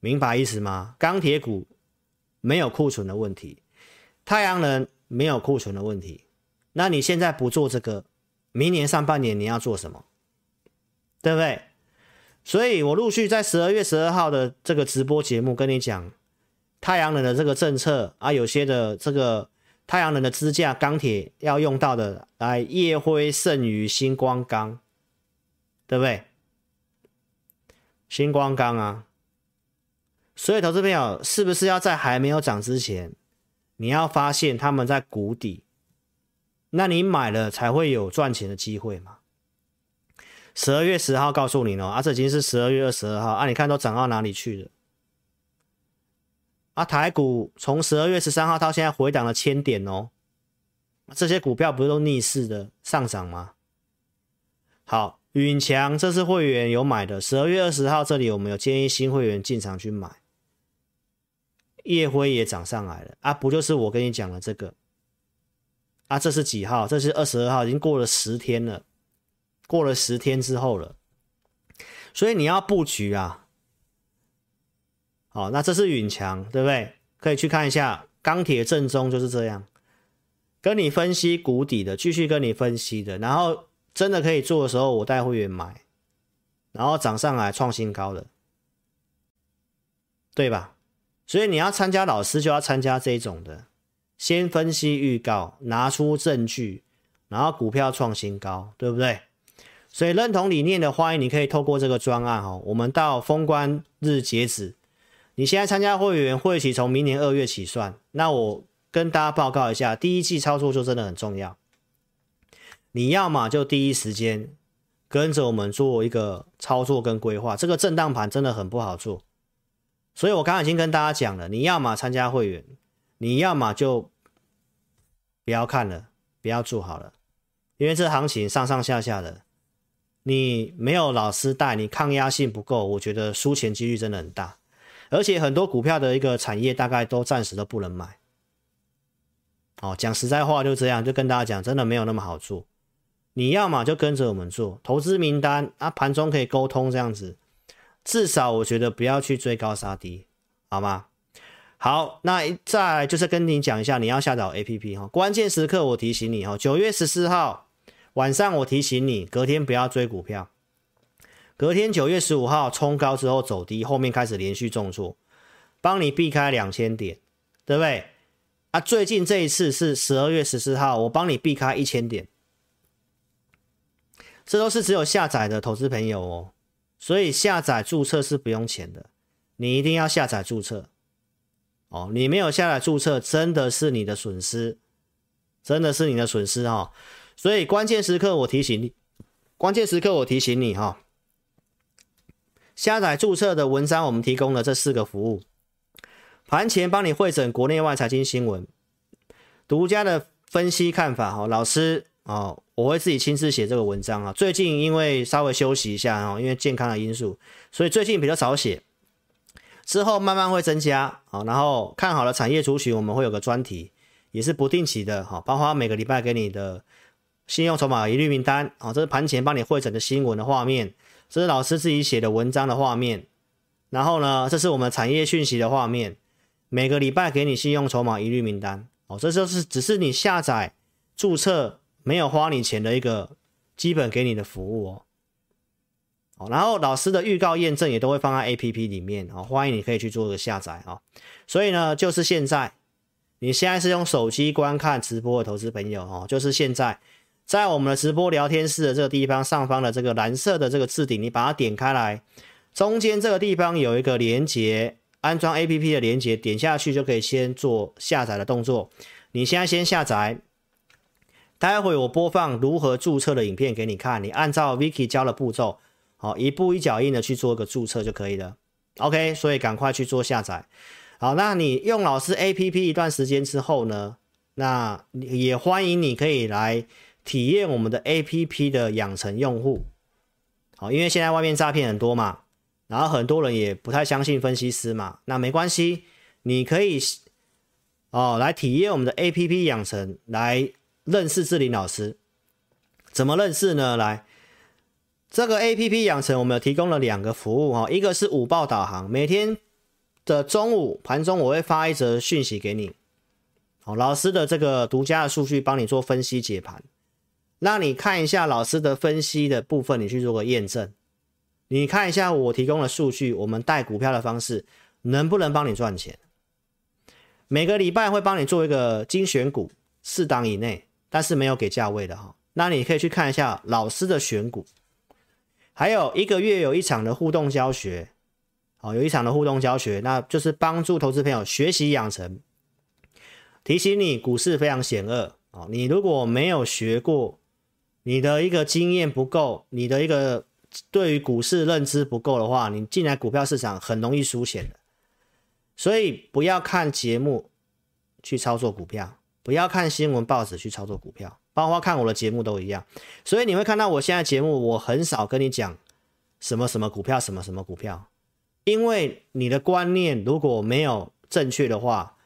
明白意思吗？钢铁股没有库存的问题，太阳能没有库存的问题。那你现在不做这个，明年上半年你要做什么？对不对？所以我陆续在十二月十二号的这个直播节目跟你讲，太阳能的这个政策啊，有些的这个太阳能的支架钢铁要用到的，来烨辉、盛宇、新光钢，对不对？星光钢啊，所以投资朋友是不是要在还没有涨之前，你要发现他们在谷底，那你买了才会有赚钱的机会嘛？十二月十号告诉你哦，啊，这已经是十二月二十二号啊，你看都涨到哪里去了？啊，台股从十二月十三号到现在回档了千点哦，这些股票不是都逆势的上涨吗？好，允强这是会员有买的，十二月二十号这里我们有建议新会员进场去买，烨辉也涨上来了啊，不就是我跟你讲的这个？啊，这是几号？这是二十二号，已经过了十天了。过了十天之后了，所以你要布局啊。好，那这是允强，对不对？可以去看一下钢铁正宗就是这样，跟你分析谷底的，继续跟你分析的，然后真的可以做的时候，我带会员买，然后涨上来创新高的，对吧？所以你要参加老师，就要参加这种的，先分析预告，拿出证据，然后股票创新高，对不对？所以认同理念的，欢迎你可以透过这个专案哈，我们到封关日截止，你现在参加会员会期从明年二月起算。那我跟大家报告一下，第一季操作就真的很重要。你要么就第一时间跟着我们做一个操作跟规划，这个震荡盘真的很不好做。所以我刚刚已经跟大家讲了，你要么参加会员，你要么就不要看了，不要做好了。因为这行情上上下下的，你没有老师带，你抗压性不够，我觉得输钱几率真的很大。而且很多股票的一个产业大概都暂时都不能买。哦，讲实在话就这样，就跟大家讲，真的没有那么好做。你要嘛就跟着我们做，投资名单啊，盘中可以沟通这样子，至少我觉得不要去追高杀低，好吗？好，那再就是跟你讲一下，你要下载 APP 哈，关键时刻我提醒你哈，九月十四号晚上我提醒你，隔天不要追股票，隔天九月十五号冲高之后走低，后面开始连续重挫，帮你避开两千点，对不对？啊，最近这一次是十二月十四号，我帮你避开一千点，这都是只有下载的投资朋友哦，所以下载注册是不用钱的，你一定要下载注册。哦，你没有下载注册，真的是你的损失，真的是你的损失、哦。所以关键时刻我提醒你，关键时刻我提醒你哈、哦。下载注册的文章，我们提供了这四个服务，盘前帮你汇整国内外财经新闻，独家的分析看法哈。老师哦，我会自己亲自写这个文章啊。最近因为稍微休息一下哦，因为健康的因素，所以最近比较少写。之后慢慢会增加，好，然后看好了产业族群，我们会有个专题，也是不定期的，哈，包括每个礼拜给你的信用筹码一律名单，啊，这是盘前帮你汇整的新闻的画面，这是老师自己写的文章的画面，然后呢，这是我们产业讯息的画面，每个礼拜给你信用筹码一律名单，哦，这就是只是你下载注册没有花你钱的一个基本给你的服务哦。然后老师的预告验证也都会放在 APP 里面啊，欢迎你可以去做个下载啊。所以呢，就是现在，你现在是用手机观看直播的投资朋友哦，就是现在，在我们的直播聊天室的这个地方上方的这个蓝色的这个置顶，你把它点开来，中间这个地方有一个连接，安装 APP 的连接，点下去就可以先做下载的动作。你现在先下载，待会我播放如何注册的影片给你看，你按照 Vicky 教的步骤。好，一步一脚印的去做一个注册就可以了。OK，所以赶快去做下载。好，那你用老师 APP 一段时间之后呢，那也欢迎你可以来体验我们的 APP 的养成用户。好，因为现在外面诈骗很多嘛，然后很多人也不太相信分析师嘛，那没关系，你可以哦来体验我们的 APP 养成，来认识志林老师。怎么认识呢？来。这个 APP 养成，我们有提供了两个服务哈，一个是午报导航，每天的中午盘中我会发一则讯息给你，好，老师的这个独家的数据帮你做分析解盘，让你看一下老师的分析的部分，你去做个验证，你看一下我提供的数据，我们带股票的方式能不能帮你赚钱？每个礼拜会帮你做一个精选股四档以内，但是没有给价位的哈，那你可以去看一下老师的选股。还有一个月有一场的互动教学，好，有一场的互动教学，那就是帮助投资朋友学习养成。提醒你，股市非常险恶啊！你如果没有学过，你的一个经验不够，你的一个对于股市认知不够的话，你进来股票市场很容易输钱的。所以不要看节目去操作股票，不要看新闻报纸去操作股票。包括看我的节目都一样，所以你会看到我现在节目，我很少跟你讲什么什么股票，什么什么股票，因为你的观念如果没有正确的话，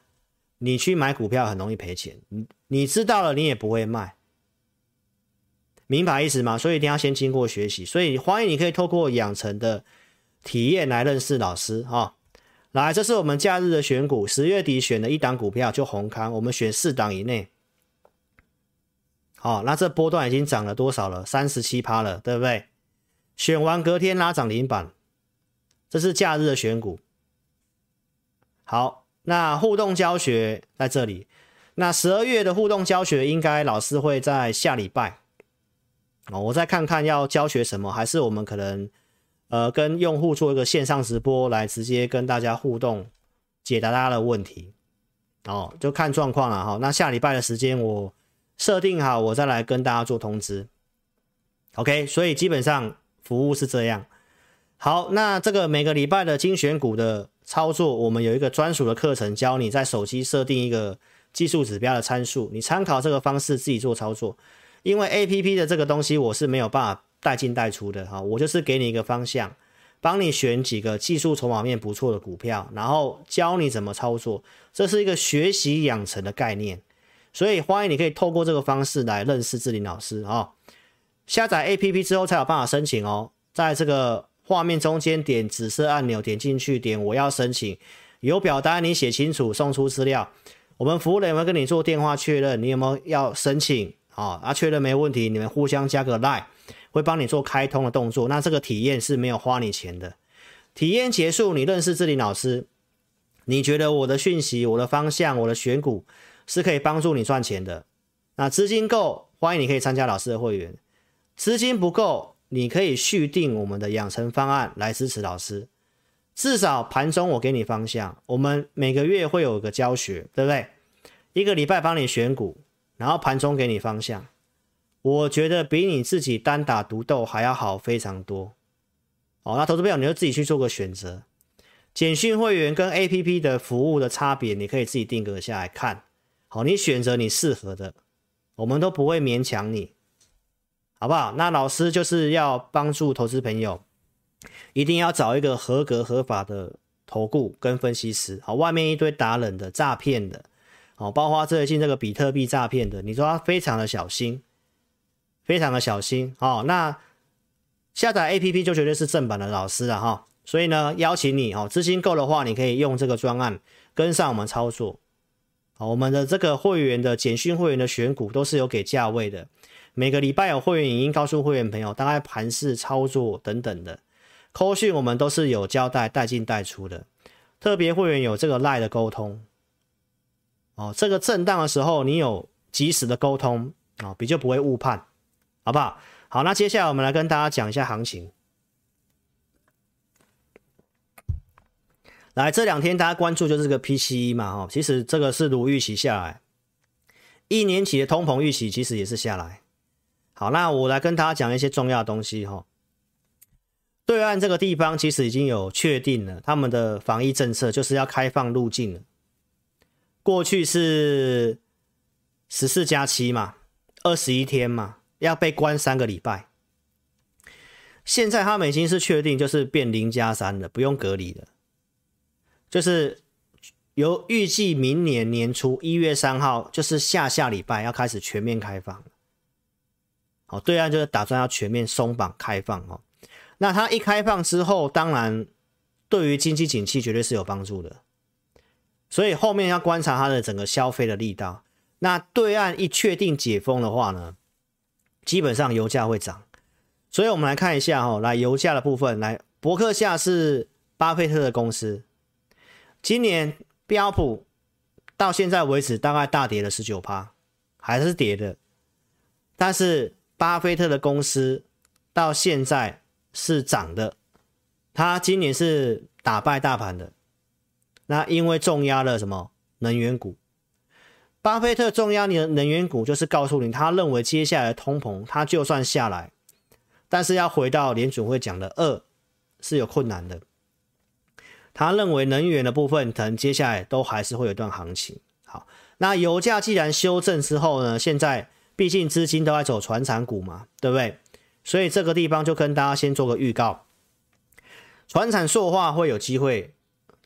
你去买股票很容易赔钱。你你知道了，你也不会卖，明白意思吗？所以一定要先经过学习。所以欢迎你可以透过养成的体验来认识老师哈。来，这是我们假日的选股，十月底选的一档股票就红康，我们选四档以内。好，那这波段已经涨了多少了？三十七趴了，对不对？选完隔天拉涨停板，这是假日的选股。好，那互动教学在这里。那十二月的互动教学应该老师会在下礼拜。哦，我再看看要教学什么，还是我们可能呃跟用户做一个线上直播，来直接跟大家互动，解答大家的问题。哦，就看状况了哈。那下礼拜的时间我。设定好，我再来跟大家做通知。OK，所以基本上服务是这样。好，那这个每个礼拜的精选股的操作，我们有一个专属的课程，教你在手机设定一个技术指标的参数，你参考这个方式自己做操作。因为 APP 的这个东西我是没有办法带进带出的哈，我就是给你一个方向，帮你选几个技术筹码面不错的股票，然后教你怎么操作，这是一个学习养成的概念，所以欢迎你可以透过这个方式来认识志林老师啊。下载 APP 之后才有办法申请哦，在这个画面中间点紫色按钮，点进去点我要申请，有表单你写清楚，送出资料。我们服务人员会跟你做电话确认，你有没有要申请啊？啊，确认没问题，你们互相加个 line，会帮你做开通的动作。那这个体验是没有花你钱的。体验结束，你认识志霖老师，你觉得我的讯息、我的方向、我的选股是可以帮助你赚钱的。那资金够，欢迎你可以参加老师的会员；资金不够，你可以续订我们的养成方案来支持老师。至少盘中我给你方向，我们每个月会有个教学，对不对？一个礼拜帮你选股，然后盘中给你方向，我觉得比你自己单打独斗还要好非常多。哦，那投资朋友你就自己去做个选择。简讯会员跟 APP 的服务的差别，你可以自己定格下来看。好，你选择你适合的，我们都不会勉强你，好不好？那老师就是要帮助投资朋友。一定要找一个合格合法的投顾跟分析师，好，外面一堆打冷的诈骗的，哦，包括最近这个比特币诈骗的，你说要非常的小心，非常的小心，哦，那下载 APP 就绝对是正版的老师了哈，所以呢，邀请你哦，资金够的话，你可以用这个专案跟上我们操作，好，我们的这个会员的简讯会员的选股都是有给价位的，每个礼拜有会员语音告诉会员朋友大概盘势操作等等的。扣讯我们都是有交代带进带出的，特别会员有这个赖的沟通，哦，这个震荡的时候你有及时的沟通哦，比较不会误判，好不好？好，那接下来我们来跟大家讲一下行情。来，这两天大家关注就是这个 PCE 嘛，哦，其实这个是如预期下来，一年期的通膨预期其实也是下来。好，那我来跟大家讲一些重要的东西哈。哦对岸这个地方其实已经有确定了，他们的防疫政策就是要开放入境了。过去是十四加七嘛，二十一天嘛，要被关三个礼拜。现在他们已经是确定，就是变零加三了，不用隔离了。就是由预计明年年初一月三号，就是下下礼拜要开始全面开放。哦，对岸就是打算要全面松绑开放哦。那它一开放之后，当然对于经济景气绝对是有帮助的，所以后面要观察它的整个消费的力道。那对岸一确定解封的话呢，基本上油价会涨。所以我们来看一下哈，来油价的部分，来伯克夏是巴菲特的公司，今年标普到现在为止大概大跌了十九趴，还是跌的，但是巴菲特的公司到现在。是涨的，他今年是打败大盘的。那因为重压了什么能源股？巴菲特重压你的能源股，就是告诉你，他认为接下来的通膨，它就算下来，但是要回到联准会讲的二是有困难的。他认为能源的部分，可能接下来都还是会有一段行情。好，那油价既然修正之后呢，现在毕竟资金都在走传产股嘛，对不对？所以这个地方就跟大家先做个预告，传产塑化会有机会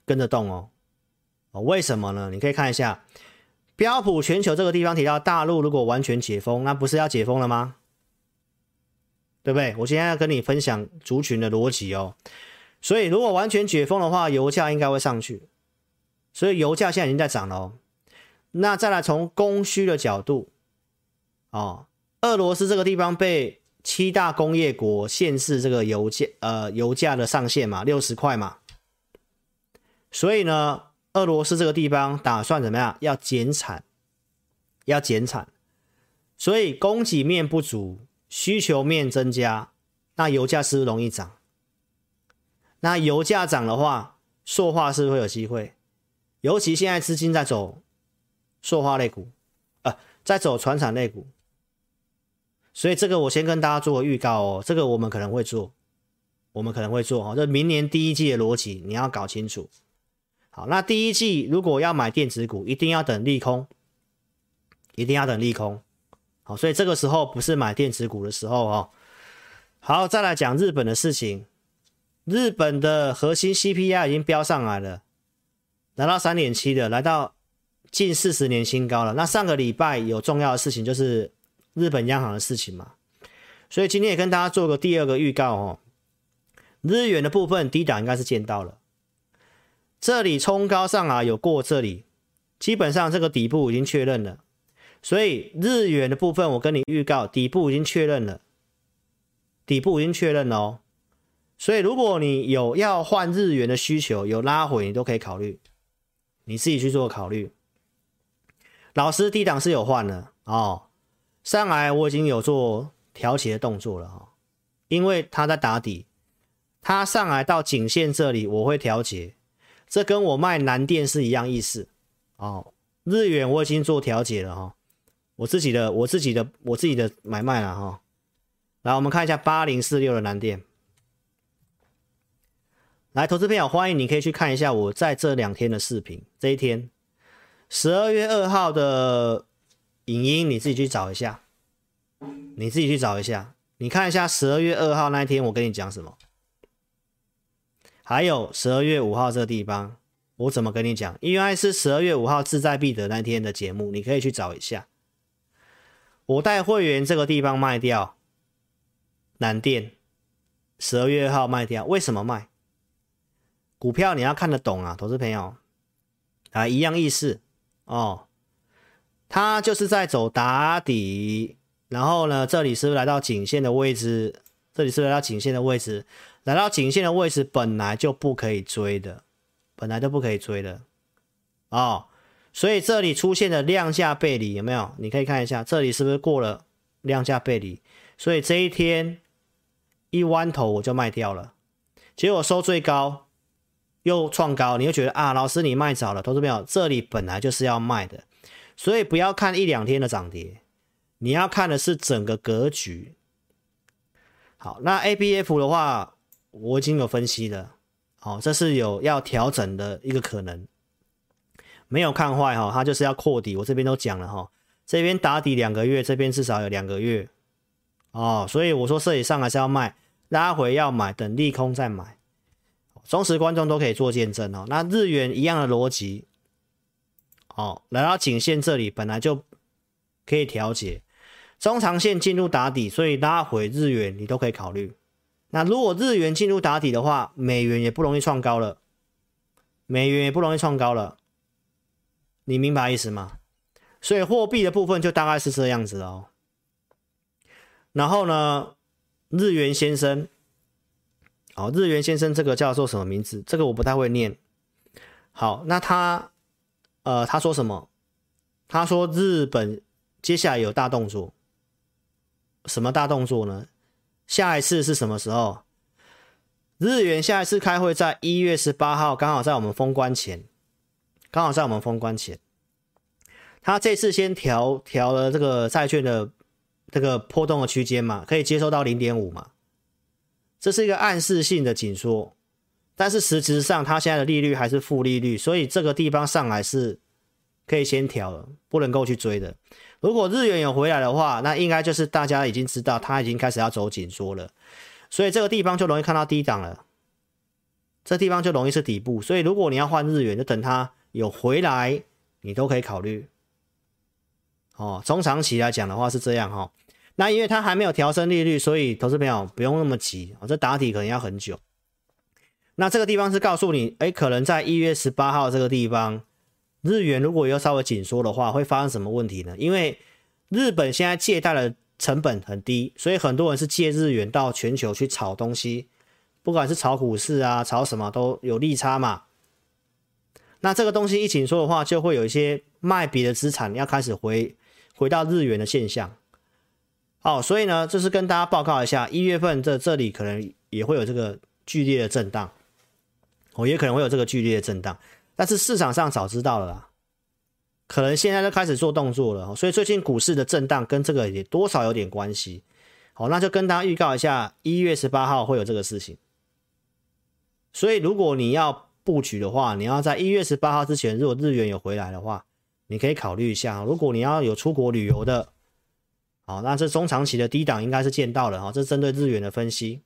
跟着动哦。哦，为什么呢？你可以看一下标普全球这个地方提到，大陆如果完全解封，那不是要解封了吗？对不对？我今天要跟你分享族群的逻辑哦。所以如果完全解封的话，油价应该会上去。所以油价现在已经在涨了哦。那再来从供需的角度，哦，俄罗斯这个地方被。七大工业国限制这个油价，呃，油价的上限嘛，六十块嘛。所以呢，俄罗斯这个地方打算怎么样？要减产，要减产。所以供给面不足，需求面增加，那油价是不是容易涨？那油价涨的话，塑化是不是会有机会？尤其现在资金在走塑化类股，呃，在走传产类股。所以这个我先跟大家做个预告哦，这个我们可能会做，我们可能会做哦。这明年第一季的逻辑你要搞清楚。好，那第一季如果要买电子股，一定要等利空，一定要等利空。好，所以这个时候不是买电子股的时候哦。好，再来讲日本的事情。日本的核心 CPI 已经飙上来了，来到三点七的，来到近四十年新高了。那上个礼拜有重要的事情就是日本央行的事情嘛，所以今天也跟大家做个第二个预告哦。日元的部分低档应该是见到了，这里冲高上来有过这里，基本上这个底部已经确认了。所以日元的部分我跟你预告，底部已经确认了，底部已经确认了哦。所以，如果你有要换日元的需求，有拉回，你都可以考虑，你自己去做考虑。老师低档是有换的哦，上来我已经有做调节的动作了哈，因为它在打底，它上来到颈线这里，我会调节，这跟我卖南电是一样意思哦。日元我已经做调节了哈，我自己的我自己的我自己的买卖了哈。来，我们看一下八零四六的南电。来，投资朋友，欢迎你可以去看一下我在这两天的视频。这一天，十二月二号的影音，你自己去找一下，你自己去找一下，你看一下十二月二号那一天我跟你讲什么，还有十二月五号这个地方我怎么跟你讲，因为是十二月五号志在必得那天的节目，你可以去找一下。我带会员这个地方卖掉南电，十二月二号卖掉，为什么卖？股票你要看得懂啊，投资朋友啊，一样意思哦。它就是在走打底，然后呢，这里是不是来到颈线的位置？这里是不是来到颈线的位置？来到颈线的位置本来就不可以追的，本来就不可以追的哦。所以这里出现的量价背离有没有？你可以看一下，这里是不是过了量价背离？所以这一天一弯头我就卖掉了，结果收最高。又创高，你又觉得啊，老师你卖早了，投资朋友，这里本来就是要卖的，所以不要看一两天的涨跌，你要看的是整个格局。好，那 ABF 的话，我已经有分析了，好，这是有要调整的一个可能，没有看坏哈，它就是要扩底，我这边都讲了哈，这边打底两个月，这边至少有两个月，哦，所以我说这里上还是要卖，拉回要买，等利空再买。忠实观众都可以做见证哦。那日元一样的逻辑，哦，来到颈线这里本来就可以调节，中长线进入打底，所以拉回日元你都可以考虑。那如果日元进入打底的话，美元也不容易创高了，美元也不容易创高了，你明白意思吗？所以货币的部分就大概是这样子哦。然后呢，日元先生。好，日元先生这个叫做什么名字？这个我不太会念。好，那他，呃，他说什么？他说日本接下来有大动作，什么大动作呢？下一次是什么时候？日元下一次开会在一月十八号，刚好在我们封关前，刚好在我们封关前。他这次先调调了这个债券的这个波动的区间嘛，可以接受到零点五嘛。这是一个暗示性的紧缩，但是实质上它现在的利率还是负利率，所以这个地方上来是可以先调了，不能够去追的。如果日元有回来的话，那应该就是大家已经知道它已经开始要走紧缩了，所以这个地方就容易看到低档了，这地方就容易是底部。所以如果你要换日元，就等它有回来，你都可以考虑。哦，中长期来讲的话是这样哈、哦。那因为它还没有调升利率，所以投资朋友不用那么急啊，这打底可能要很久。那这个地方是告诉你，哎，可能在一月十八号这个地方，日元如果要稍微紧缩的话，会发生什么问题呢？因为日本现在借贷的成本很低，所以很多人是借日元到全球去炒东西，不管是炒股市啊，炒什么都有利差嘛。那这个东西一紧缩的话，就会有一些卖别的资产要开始回回到日元的现象。好，所以呢，就是跟大家报告一下，一月份这这里可能也会有这个剧烈的震荡，哦，也可能会有这个剧烈的震荡，但是市场上早知道了啦，可能现在就开始做动作了，所以最近股市的震荡跟这个也多少有点关系。好，那就跟大家预告一下，一月十八号会有这个事情。所以如果你要布局的话，你要在一月十八号之前，如果日元有回来的话，你可以考虑一下。如果你要有出国旅游的。好，那这中长期的低档应该是见到了哈，这是针对日元的分析。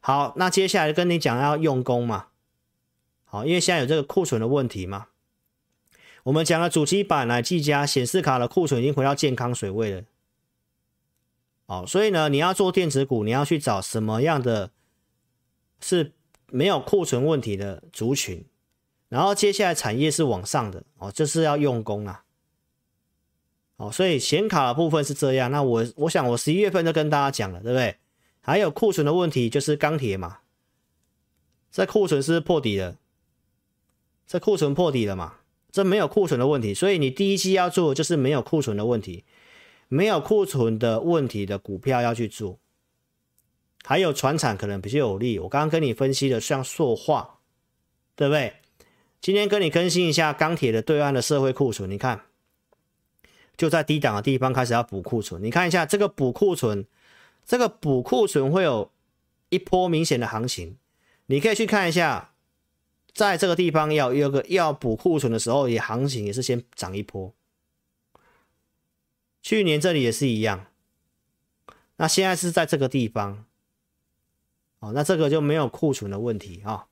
好，那接下来跟你讲要用功嘛，好，因为现在有这个库存的问题嘛。我们讲了主机板来技嘉显示卡的库存已经回到健康水位了。好，所以呢，你要做电子股，你要去找什么样的是没有库存问题的族群，然后接下来产业是往上的哦，这是要用功啊。哦，所以显卡的部分是这样。那我我想我十一月份就跟大家讲了，对不对？还有库存的问题就是钢铁嘛，这库存是是破底了？这库存破底了嘛？这没有库存的问题，所以你第一期要做就是没有库存的问题，没有库存的问题的股票要去做。还有船产可能比较有利，我刚刚跟你分析的像塑化，对不对？今天跟你更新一下钢铁的对岸的社会库存，你看。就在低档的地方开始要补库存，你看一下这个补库存，这个补库存会有一波明显的行情，你可以去看一下，在这个地方要有个要补库存的时候，也行情也是先涨一波。去年这里也是一样，那现在是在这个地方，哦，那这个就没有库存的问题啊、哦，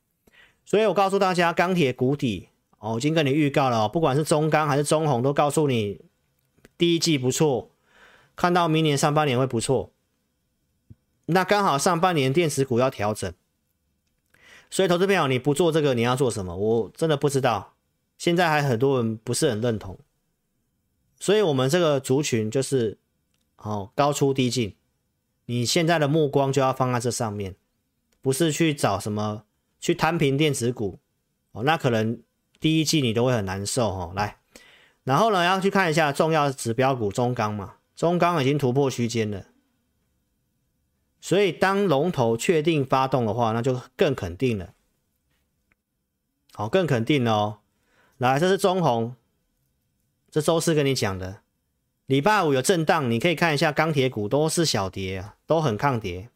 所以我告诉大家，钢铁谷底哦，已经跟你预告了，不管是中钢还是中红，都告诉你。第一季不错，看到明年上半年会不错，那刚好上半年电池股要调整，所以投资朋友你不做这个，你要做什么？我真的不知道。现在还很多人不是很认同，所以我们这个族群就是哦高出低进，你现在的目光就要放在这上面，不是去找什么去摊平电子股哦，那可能第一季你都会很难受哦。来。然后呢，要去看一下重要指标股中钢嘛，中钢已经突破区间了，所以当龙头确定发动的话，那就更肯定了。好，更肯定了哦。来，这是中红，这周四跟你讲的，礼拜五有震荡，你可以看一下钢铁股都是小跌啊，都很抗跌。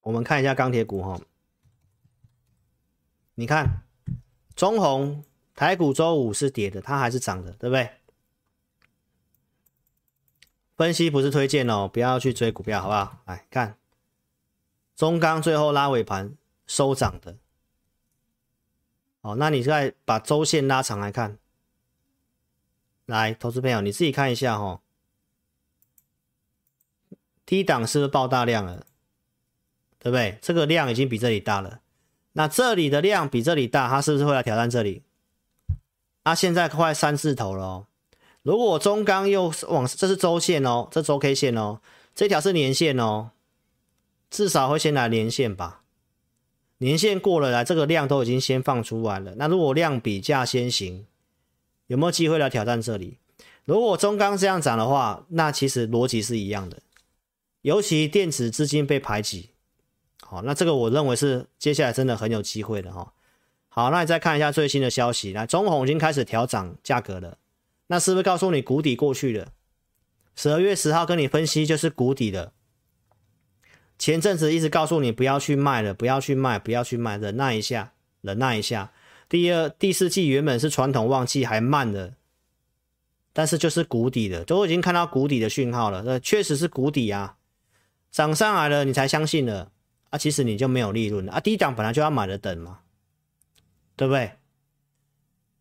我们看一下钢铁股哈，你看中红台股周五是跌的，它还是涨的，对不对？分析不是推荐哦，不要去追股票，好不好？来看中钢最后拉尾盘收涨的，哦，那你再把周线拉长来看，来，投资朋友你自己看一下哈，低档是不是爆大量了？对不对？这个量已经比这里大了，那这里的量比这里大，它是不是会来挑战这里？啊，现在快三字头了。如果中钢又往，这是周线哦，这周 K 线哦，这条是年线哦，至少会先来年线吧。年线过了来，这个量都已经先放出来了。那如果量比价先行，有没有机会来挑战这里？如果中钢这样涨的话，那其实逻辑是一样的，尤其电子资金被排挤。好，那这个我认为是接下来真的很有机会的哈。好，那你再看一下最新的消息，来，中红已经开始调涨价格了，那是不是告诉你谷底过去了？十二月十号跟你分析就是谷底了。前阵子一直告诉你不要去卖了，不要去卖，不要去卖，忍耐一下，忍耐一下。第二、第四季原本是传统旺季，还慢的，但是就是谷底了，都已经看到谷底的讯号了，那确实是谷底啊，涨上来了你才相信了。啊，其实你就没有利润了啊！低档本来就要买的等嘛，对不对？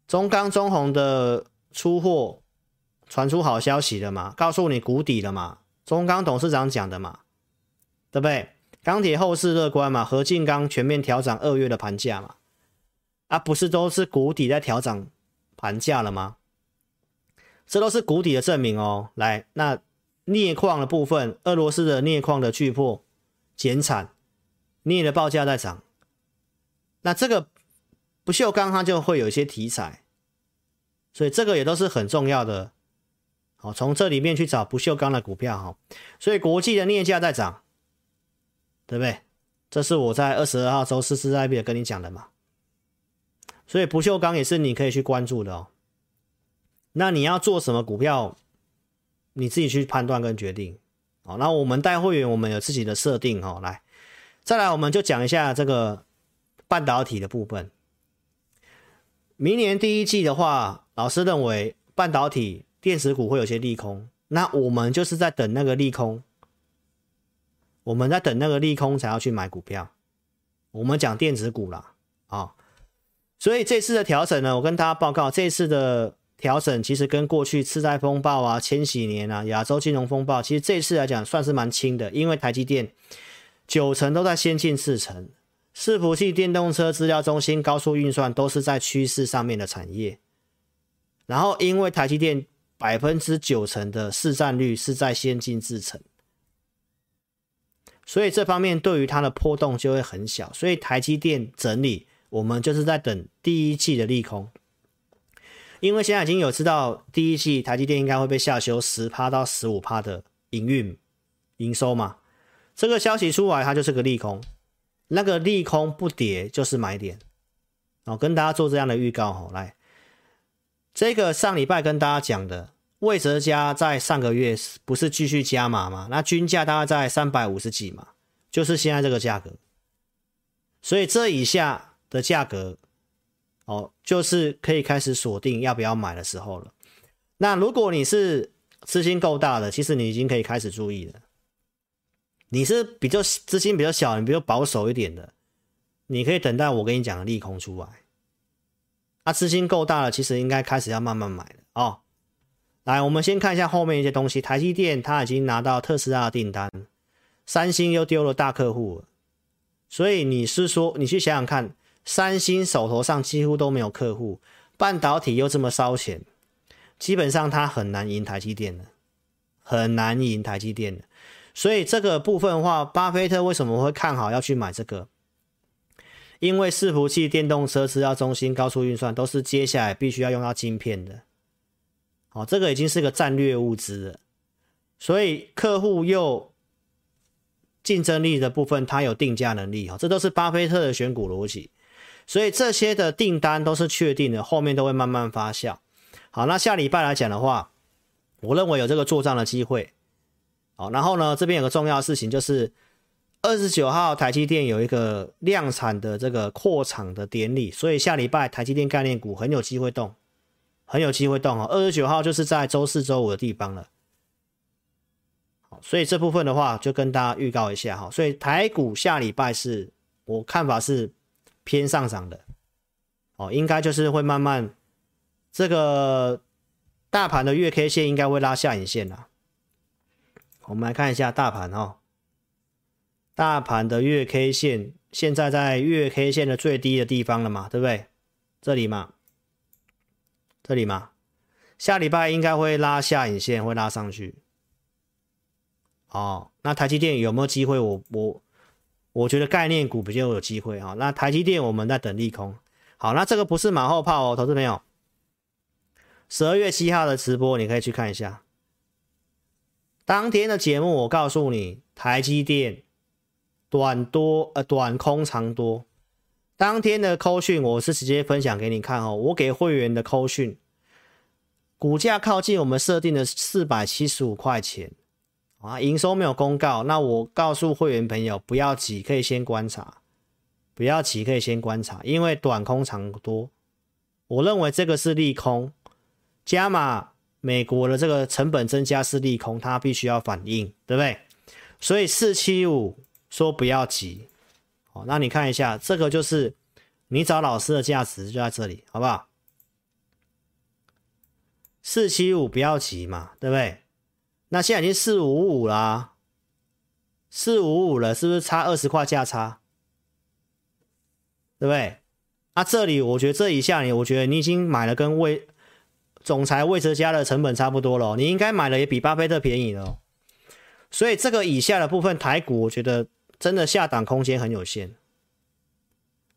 中钢、中红的出货传出好消息了嘛？告诉你谷底了嘛？中钢董事长讲的嘛，对不对？钢铁后市乐观嘛？合进钢全面调涨二月的盘价嘛？啊，不是都是谷底在调涨盘价了吗？这都是谷底的证明哦。来，那镍矿的部分，俄罗斯的镍矿的巨破减产。镍的报价在涨，那这个不锈钢它就会有一些题材，所以这个也都是很重要的。好，从这里面去找不锈钢的股票哈，所以国际的镍价在涨，对不对？这是我在二十二号周四是在必跟你讲的嘛。所以不锈钢也是你可以去关注的哦。那你要做什么股票，你自己去判断跟决定。好，那我们带会员，我们有自己的设定哦，来。再来，我们就讲一下这个半导体的部分。明年第一季的话，老师认为半导体电子股会有些利空，那我们就是在等那个利空，我们在等那个利空才要去买股票。我们讲电子股啦，啊、所以这次的调整呢，我跟大家报告，这次的调整其实跟过去次贷风暴啊、千禧年啊、亚洲金融风暴，其实这次来讲算是蛮轻的，因为台积电九成都在先进制程。伺服器、电动车、资料中心、高速运算都是在趋势上面的产业。然后，因为台积电百分之九成的市占率是在先进制程，所以这方面对于它的波动就会很小。所以台积电整理，我们就是在等第一季的利空。因为现在已经有知道第一季台积电应该会被下修十趴到十五趴的营运营收嘛，这个消息出来，它就是个利空。那个利空不跌就是买点，哦，跟大家做这样的预告哦。来，这个上礼拜跟大家讲的，魏哲家在上个月不是继续加码吗？那均价大概在三百五十几嘛，就是现在这个价格。所以这以下的价格，哦，就是可以开始锁定要不要买的时候了。那如果你是资金够大的，其实你已经可以开始注意了。你是比较资金比较小，你比较保守一点的，你可以等待我跟你讲的利空出来。啊，资金够大了，其实应该开始要慢慢买了哦。来，我们先看一下后面一些东西。台积电它已经拿到特斯拉的订单，三星又丢了大客户了，所以你是说，你去想想看，三星手头上几乎都没有客户，半导体又这么烧钱，基本上它很难赢台积电的，很难赢台积电的。所以这个部分的话，巴菲特为什么会看好要去买这个？因为伺服器、电动车、资料中心、高速运算都是接下来必须要用到晶片的。好，这个已经是个战略物资了。所以客户又竞争力的部分，它有定价能力。哈，这都是巴菲特的选股逻辑。所以这些的订单都是确定的，后面都会慢慢发酵。好，那下礼拜来讲的话，我认为有这个做账的机会。好，然后呢，这边有个重要的事情，就是二十九号台积电有一个量产的这个扩厂的典礼，所以下礼拜台积电概念股很有机会动，很有机会动哦。二十九号就是在周四、周五的地方了。好，所以这部分的话就跟大家预告一下哈。所以台股下礼拜是我看法是偏上涨的，哦，应该就是会慢慢这个大盘的月 K 线应该会拉下影线了。我们来看一下大盘哦，大盘的月 K 线现在在月 K 线的最低的地方了嘛，对不对？这里嘛，这里嘛，下礼拜应该会拉下影线，会拉上去。哦，那台积电有没有机会？我我我觉得概念股比较有机会啊。那台积电我们在等利空。好，那这个不是马后炮哦，投资朋友，十二月七号的直播你可以去看一下。当天的节目，我告诉你，台积电短多呃短空长多。当天的扣讯我是直接分享给你看哦，我给会员的扣讯，股价靠近我们设定的四百七十五块钱啊，营收没有公告，那我告诉会员朋友不要急，可以先观察，不要急，可以先观察，因为短空长多，我认为这个是利空，加码。美国的这个成本增加是利空，它必须要反应，对不对？所以四七五说不要急，好，那你看一下，这个就是你找老师的价值就在这里，好不好？四七五不要急嘛，对不对？那现在已经四五五啦，四五五了，是不是差二十块价差？对不对？那这里我觉得这一下你，我觉得你已经买了跟未。总裁魏哲家的成本差不多了，你应该买的也比巴菲特便宜了，所以这个以下的部分台股，我觉得真的下档空间很有限，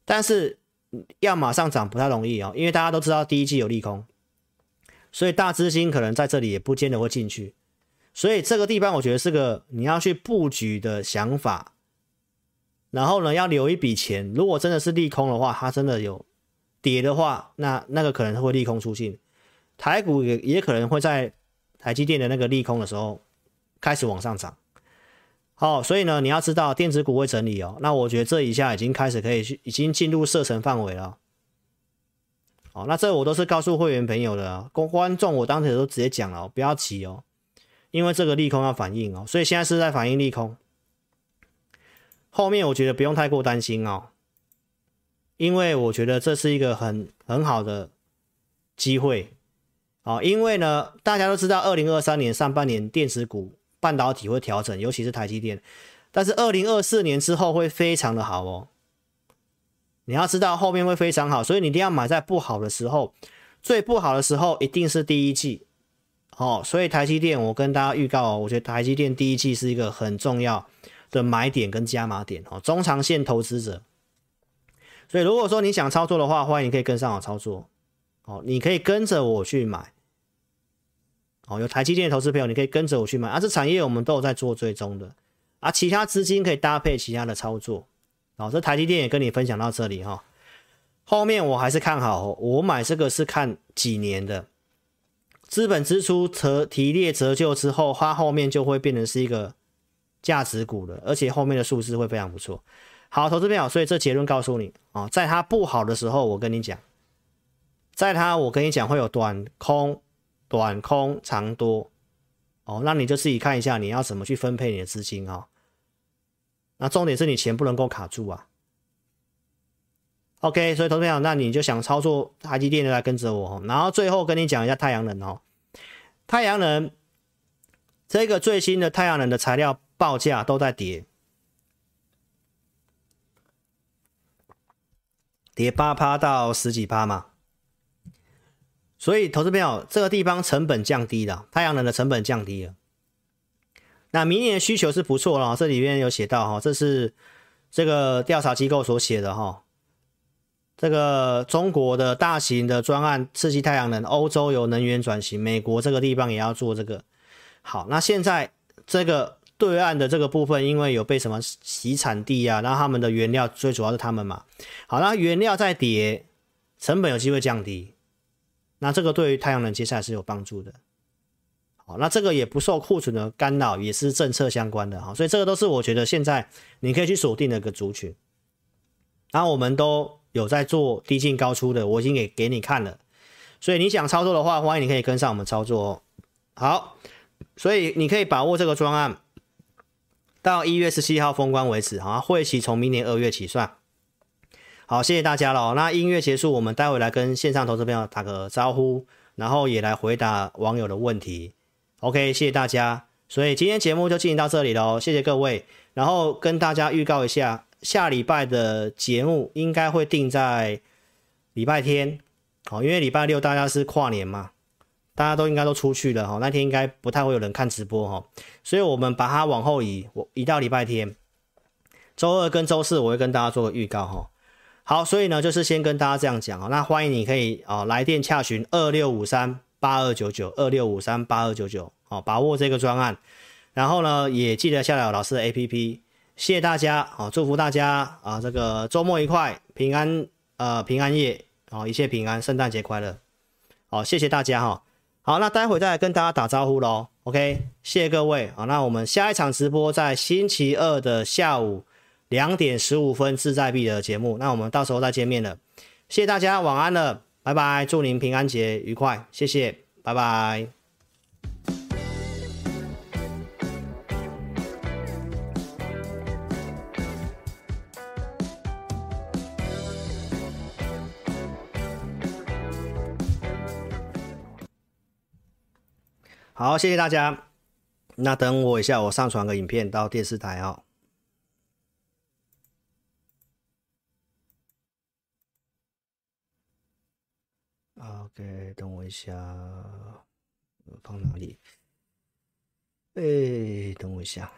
但是要马上涨不太容易哦，因为大家都知道第一季有利空，所以大资金可能在这里也不见得会进去，所以这个地方我觉得是个你要去布局的想法，然后呢要留一笔钱，如果真的是利空的话，它真的有跌的话，那那个可能会利空出尽。台股也也可能会在台积电的那个利空的时候开始往上涨，好，所以呢，你要知道电子股会整理哦。那我觉得这一下已经开始可以去，已经进入射程范围了。哦，那这我都是告诉会员朋友的，公观众我当时都直接讲了，不要急哦，因为这个利空要反应哦，所以现在是在反应利空。后面我觉得不用太过担心哦，因为我觉得这是一个很很好的机会哦，因为呢，大家都知道，二零二三年上半年电子股半导体会调整，尤其是台积电，但是二零二四年之后会非常的好哦。你要知道后面会非常好，所以你一定要买在不好的时候，最不好的时候一定是第一季哦。所以台积电，我跟大家预告哦，我觉得台积电第一季是一个很重要的买点跟加码点哦，中长线投资者。所以如果说你想操作的话，欢迎你可以跟上我操作哦，你可以跟着我去买哦。有台积电的投资朋友，你可以跟着我去买啊。这产业我们都有在做追踪的啊，其他资金可以搭配其他的操作。好，这台积电也跟你分享到这里哈。后面我还是看好，我买这个是看几年的，资本支出折提列折旧之后，它后面就会变成是一个价值股了，而且后面的数字会非常不错。好，投资朋友，所以这结论告诉你啊，在它不好的时候，我跟你讲，在它我跟你讲会有短空、短空、长多哦，那你就自己看一下你要怎么去分配你的资金啊。那重点是你钱不能够卡住啊。OK，所以投资朋友，那你就想操作台积电的来跟着我，然后最后跟你讲一下太阳能哦。太阳能这个最新的太阳能的材料报价都在跌，跌八趴到十几趴嘛。所以投资朋友，这个地方成本降低了，太阳能的成本降低了。那明年的需求是不错了，这里面有写到哈，这是这个调查机构所写的哈。这个中国的大型的专案刺激太阳能，欧洲有能源转型，美国这个地方也要做这个。好，那现在这个对岸的这个部分，因为有被什么洗产地啊，然后他们的原料最主要是他们嘛。好，那原料在跌，成本有机会降低，那这个对于太阳能接下来是有帮助的。好那这个也不受库存的干扰，也是政策相关的哈，所以这个都是我觉得现在你可以去锁定的一个族群。然后我们都有在做低进高出的，我已经给给你看了，所以你想操作的话，欢迎你可以跟上我们操作哦。好，所以你可以把握这个专案，到一月十七号封关为止，好，会期从明年二月起算。好，谢谢大家了。那音乐结束，我们待会来跟线上投资朋友打个招呼，然后也来回答网友的问题。OK，谢谢大家。所以今天节目就进行到这里喽，谢谢各位。然后跟大家预告一下，下礼拜的节目应该会定在礼拜天，哦，因为礼拜六大家是跨年嘛，大家都应该都出去了哈，那天应该不太会有人看直播哈，所以我们把它往后移，我移到礼拜天。周二跟周四我会跟大家做个预告哈。好，所以呢就是先跟大家这样讲啊，那欢迎你可以啊来电洽询二六五三。八二九九二六五三八二九九，好，把握这个专案，然后呢，也记得下载老师的 APP，谢谢大家，好，祝福大家啊，这个周末愉快，平安，呃，平安夜，好，一切平安，圣诞节快乐，好，谢谢大家哈，好，那待会再来跟大家打招呼喽，OK，谢谢各位，好，那我们下一场直播在星期二的下午两点十五分志在必得的节目，那我们到时候再见面了，谢谢大家，晚安了。拜拜，祝您平安节愉快，谢谢，拜拜。好，谢谢大家。那等我一下，我上传个影片到电视台哦。哎等我一下，放哪里？哎、等我一下。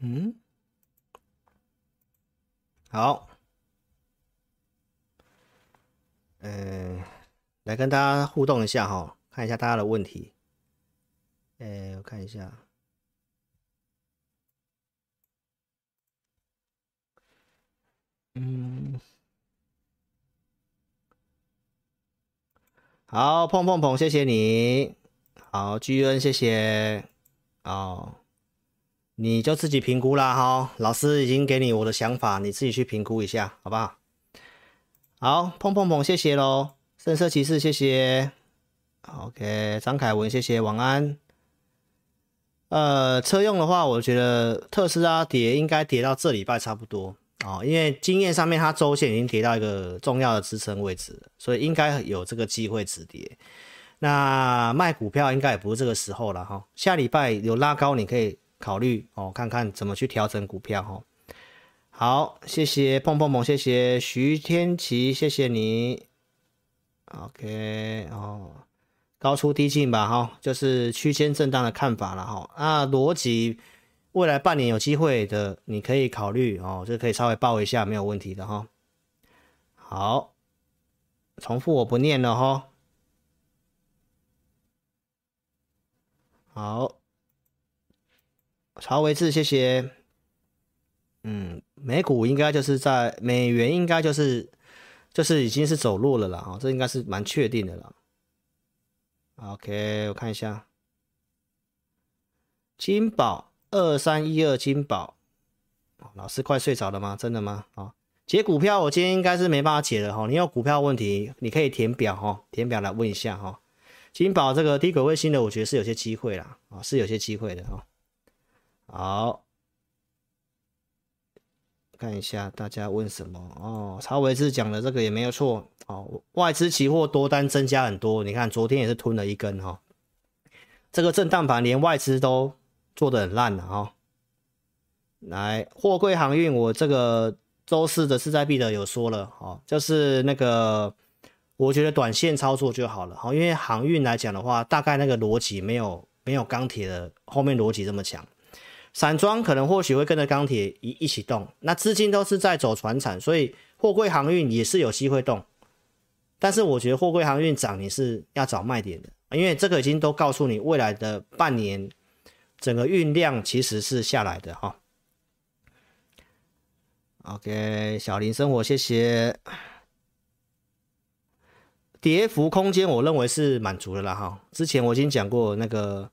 嗯，好。嗯、呃，来跟大家互动一下哈，看一下大家的问题。哎、我看一下。嗯，好，碰碰碰，谢谢你。好，居恩，谢谢。哦，你就自己评估啦哈。老师已经给你我的想法，你自己去评估一下，好不好？好，碰碰碰，谢谢喽。圣色骑士，谢谢。OK，张凯文，谢谢，晚安。呃，车用的话，我觉得特斯拉跌应该跌到这礼拜差不多哦，因为经验上面它周线已经跌到一个重要的支撑位置，所以应该有这个机会止跌。那卖股票应该也不是这个时候了哈、下礼拜有拉高，你可以考虑哦，看看怎么去调整股票哈、哦。好，谢谢碰碰碰，谢谢徐天琪，谢谢你。OK 哦。高出低进吧，哈，就是区间震荡的看法了，哈。那逻辑未来半年有机会的，你可以考虑哦，这可以稍微报一下，没有问题的，哈。好，重复我不念了，哈。好，曹维志，谢谢。嗯，美股应该就是在美元，应该就是就是已经是走弱了啦，哈，这应该是蛮确定的了。OK，我看一下，金宝二三一二金宝，老师快睡着了吗？真的吗？啊，解股票我今天应该是没办法解了哈。你有股票问题，你可以填表哈，填表来问一下哈。金宝这个低轨卫星的，我觉得是有些机会啦，啊，是有些机会的哈。好，看一下大家问什么哦。曹维志讲的这个也没有错。哦，外资期货多单增加很多，你看昨天也是吞了一根哈、这个震荡盘连外资都做的很烂了哈、来，货柜航运，我这个周四的势在必得有说了哦，就是那个我觉得短线操作就好了哈，因为航运来讲的话，大概那个逻辑没有没有钢铁的后面逻辑这么强。散装可能或许会跟着钢铁一一起动，那资金都是在走传产，所以货柜航运也是有机会动。但是我觉得货柜航运涨，你是要找卖点的，因为这个已经都告诉你，未来的半年整个运量其实是下来的哈。OK，小林生活，谢谢。跌幅空间我认为是满足的啦哈。之前我已经讲过那个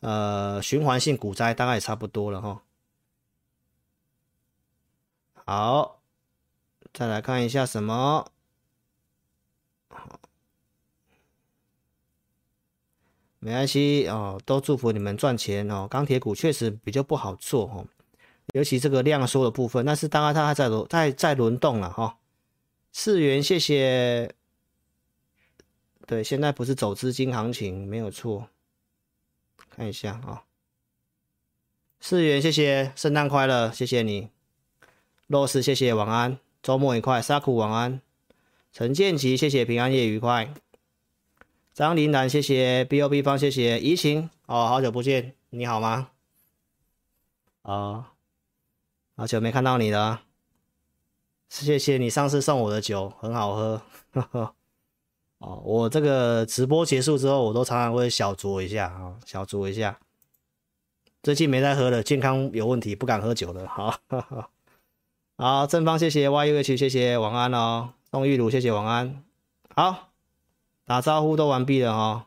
呃循环性股灾大概也差不多了哈。好，再来看一下什么。没关系哦，都祝福你们赚钱哦。钢铁股确实比较不好做哦，尤其这个量缩的部分，但是当然它还在轮在在轮动了哈。四元，谢谢。对，现在不是走资金行情，没有错。看一下啊、哦，四元，谢谢，圣诞快乐，谢谢你。洛斯，谢谢，晚安，周末愉快。沙库，晚安。陈建奇，谢谢，平安夜愉快。张林兰，谢谢。B O B 方，谢谢。怡晴哦，好久不见，你好吗？哦，好久没看到你了，谢谢你上次送我的酒，很好喝，呵 呵哦，我这个直播结束之后，我都常常会小酌一下啊，小酌一下。最近没再喝了，健康有问题，不敢喝酒了。好，好，正方谢谢。Y U H，谢谢。晚安哦，宋玉茹谢谢。晚安，好。打招呼都完毕了哈，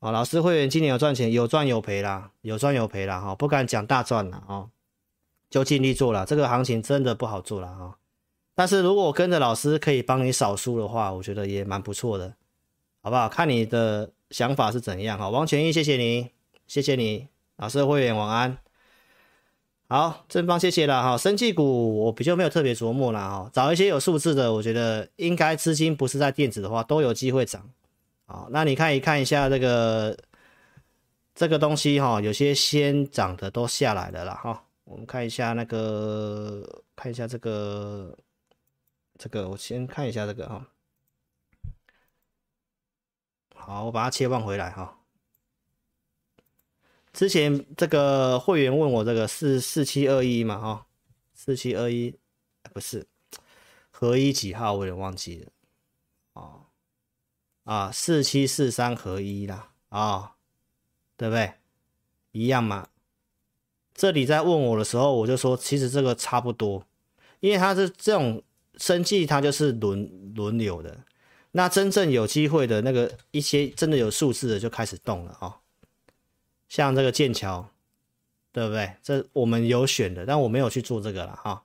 哦，老师会员今年有赚钱，有赚有赔啦，有赚有赔啦哈，不敢讲大赚了哦，就尽力做了。这个行情真的不好做了哈，但是如果跟着老师可以帮你少输的话，我觉得也蛮不错的，好不好？看你的想法是怎样哈。王全义，谢谢你，谢谢你，老师会员晚安。好，正方谢谢了哈。生技股我比较没有特别琢磨了哈，找一些有数字的，我觉得应该资金不是在电子的话都有机会涨。好，那你看一看一下这个这个东西哈，有些先涨的都下来了啦哈。我们看一下那个，看一下这个这个，我先看一下这个哈。好，我把它切换回来哈。之前这个会员问我这个四四七二一嘛，哈，四七二一不是合一几号，我有点忘记了，哦，啊，四七四三合一啦，啊、对不对？一样嘛。这里在问我的时候，我就说其实这个差不多，因为它是这种生计，它就是轮轮流的。那真正有机会的那个一些真的有数字的就开始动了啊。哦像这个剑桥，对不对？这我们有选的，但我没有去做这个了哈。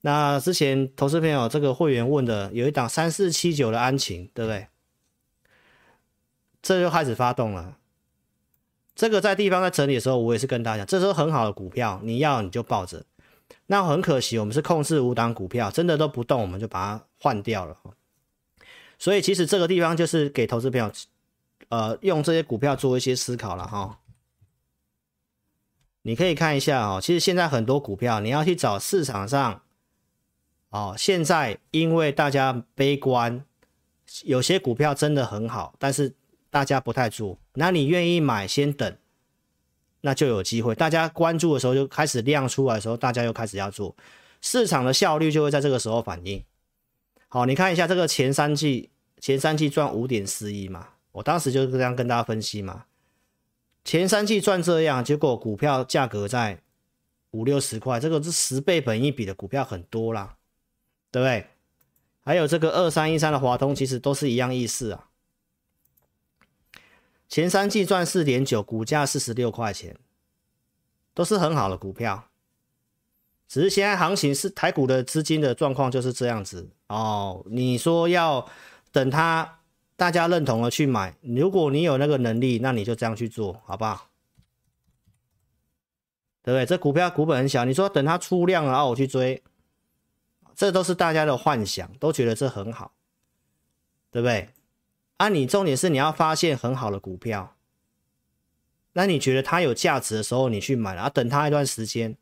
那之前投资朋友这个会员问的，有一档三四七九的安勤，对不对？这就开始发动了。这个在地方在整理的时候，我也是跟大家讲，这时候很好的股票，你要你就抱着。那很可惜，我们是控制五档股票，真的都不动，我们就把它换掉了。所以其实这个地方就是给投资朋友，呃，用这些股票做一些思考了哈。你可以看一下哦，其实现在很多股票，你要去找市场上，哦，现在因为大家悲观，有些股票真的很好，但是大家不太做，那你愿意买，先等，那就有机会。大家关注的时候就开始量出来的时候，大家又开始要做，市场的效率就会在这个时候反应。好，你看一下这个前三季，前三季赚五点四亿嘛，我当时就是这样跟大家分析嘛。前三季赚这样，结果股票价格在五六十块，这个是十倍本一比的股票很多啦，对不对？还有这个二三一三的华通，其实都是一样意思啊。前三季赚四点九，股价四十六块钱，都是很好的股票。只是现在行情是台股的资金的状况就是这样子哦。你说要等它大家认同了去买，如果你有那个能力，那你就这样去做，好不好？对不对？这股票股本很小，你说等它出量了，然后我去追，这都是大家的幻想，都觉得这很好，对不对？啊，你重点是你要发现很好的股票，那你觉得它有价值的时候，你去买了，啊，等它一段时间。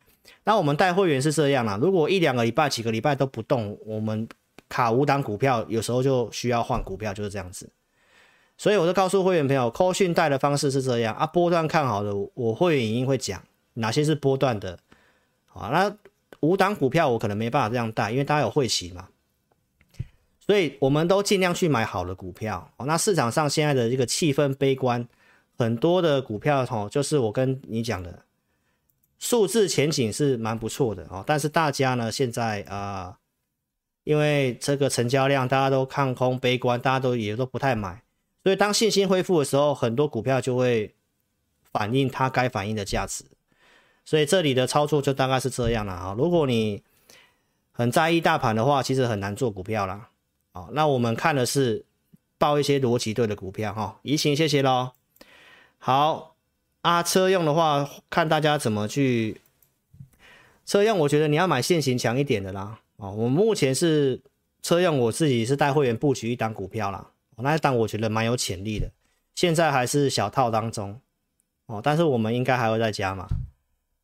那我们带会员是这样啦，如果一两个礼拜、几个礼拜都不动，我们卡五档股票，有时候就需要换股票，就是这样子。所以我就告诉会员朋友，扣讯带的方式是这样啊，波段看好的，我会员已经会讲哪些是波段的。好，那五档股票我可能没办法这样带，因为大家有会期嘛。所以我们都尽量去买好的股票。那市场上现在的这个气氛悲观，很多的股票哦，就是我跟你讲的。数字前景是蛮不错的哦，但是大家呢现在啊、因为这个成交量大家都看空悲观，大家都也都不太买，所以当信心恢复的时候，很多股票就会反映它该反映的价值。所以这里的操作就大概是这样了啊。如果你很在意大盘的话，其实很难做股票啦。好，那我们看的是报一些逻辑对的股票哈。怡晴，谢谢喽。好。啊，车用的话，看大家怎么去。车用，我觉得你要买线型强一点的啦。哦，我目前是车用，我自己是带会员布局一档股票啦。那一档我觉得蛮有潜力的，现在还是小套当中。哦，但是我们应该还会再加嘛。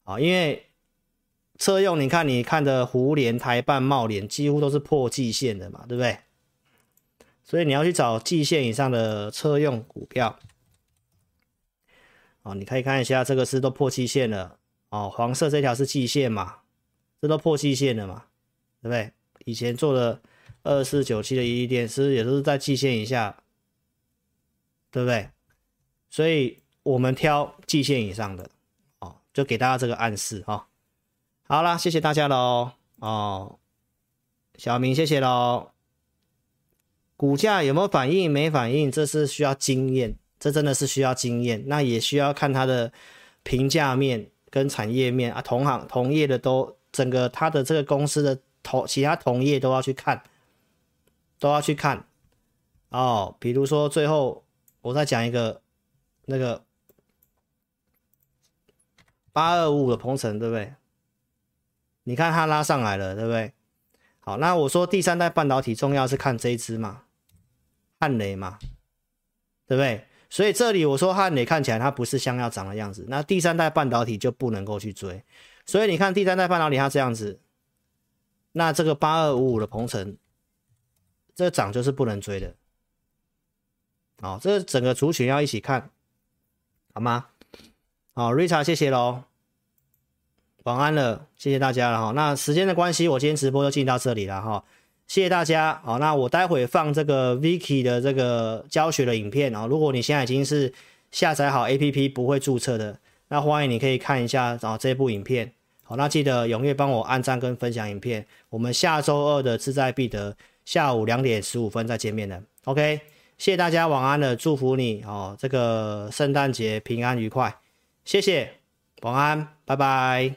啊，因为车用，你看你看的胡连、台半、茂联，几乎都是破季线的嘛，对不对？所以你要去找季线以上的车用股票。哦，你可以看一下，这个是都破季线了哦，黄色这条是季线嘛，这都破季线了嘛，对不对？以前做的二四九七的一利电，其实也都是在季线以下，对不对？所以我们挑季线以上的，哦，就给大家这个暗示哈、哦。好啦，谢谢大家喽，哦，小明谢谢喽。股价有没有反应？没反应，这是需要经验。这真的是需要经验，那也需要看它的评价面跟产业面啊，同行同业的都整个它的这个公司的同其他同业都要去看，都要去看哦。比如说最后我再讲一个那个八二五五的鹏程，对不对？你看它拉上来了，对不对？好，那我说第三代半导体重要是看这一支嘛，汉雷嘛，对不对？所以这里我说汉磊看起来它不是像要涨的样子，那第三代半导体就不能够去追。所以你看第三代半导体它这样子，那这个八二五五的鹏程，这涨就是不能追的。好，这整个族群要一起看，好吗？好，Richard 谢谢喽，晚安了，谢谢大家了哈。那时间的关系，我今天直播就进到这里了哈。谢谢大家，好，那我待会放这个 Vicky 的这个教学的影片啊。如果你现在已经是下载好 APP 不会注册的，那欢迎你可以看一下啊这部影片。好，那记得踊跃帮我按赞跟分享影片。我们下周二的志在必得下午两点十五分再见面了。OK，谢谢大家，晚安了，祝福你哦，这个圣诞节平安愉快，谢谢，晚安，拜拜。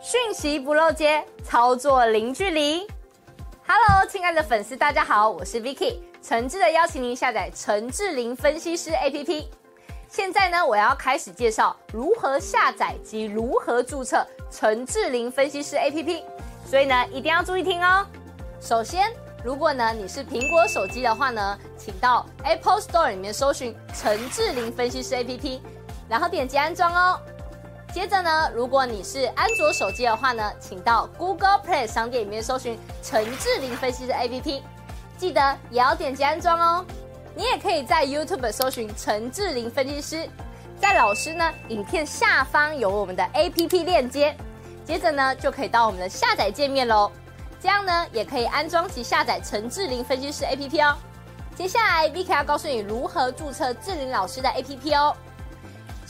讯息不漏接，操作零距离。Hello，亲爱的粉丝，大家好，我是 Vicky，诚挚的邀请您下载陈志霖分析师 APP。现在呢，我要开始介绍如何下载及如何注册陈志霖分析师 APP，所以呢，一定要注意听哦。首先，如果呢你是苹果手机的话呢，请到 Apple Store 里面搜寻陈志霖分析师 APP，然后点击安装哦。接着呢，如果你是安卓手机的话呢，请到 Google Play 商店里面搜寻陈志霖分析师 APP，记得也要点击安装哦。你也可以在 YouTube 搜寻陈志霖分析师，在老师呢影片下方有我们的 APP 链接，接着呢就可以到我们的下载界面喽。这样呢也可以安装及下载陈志霖分析师 APP 哦。接下来 Vicky 要告诉你如何注册志霖老师的 APP 哦。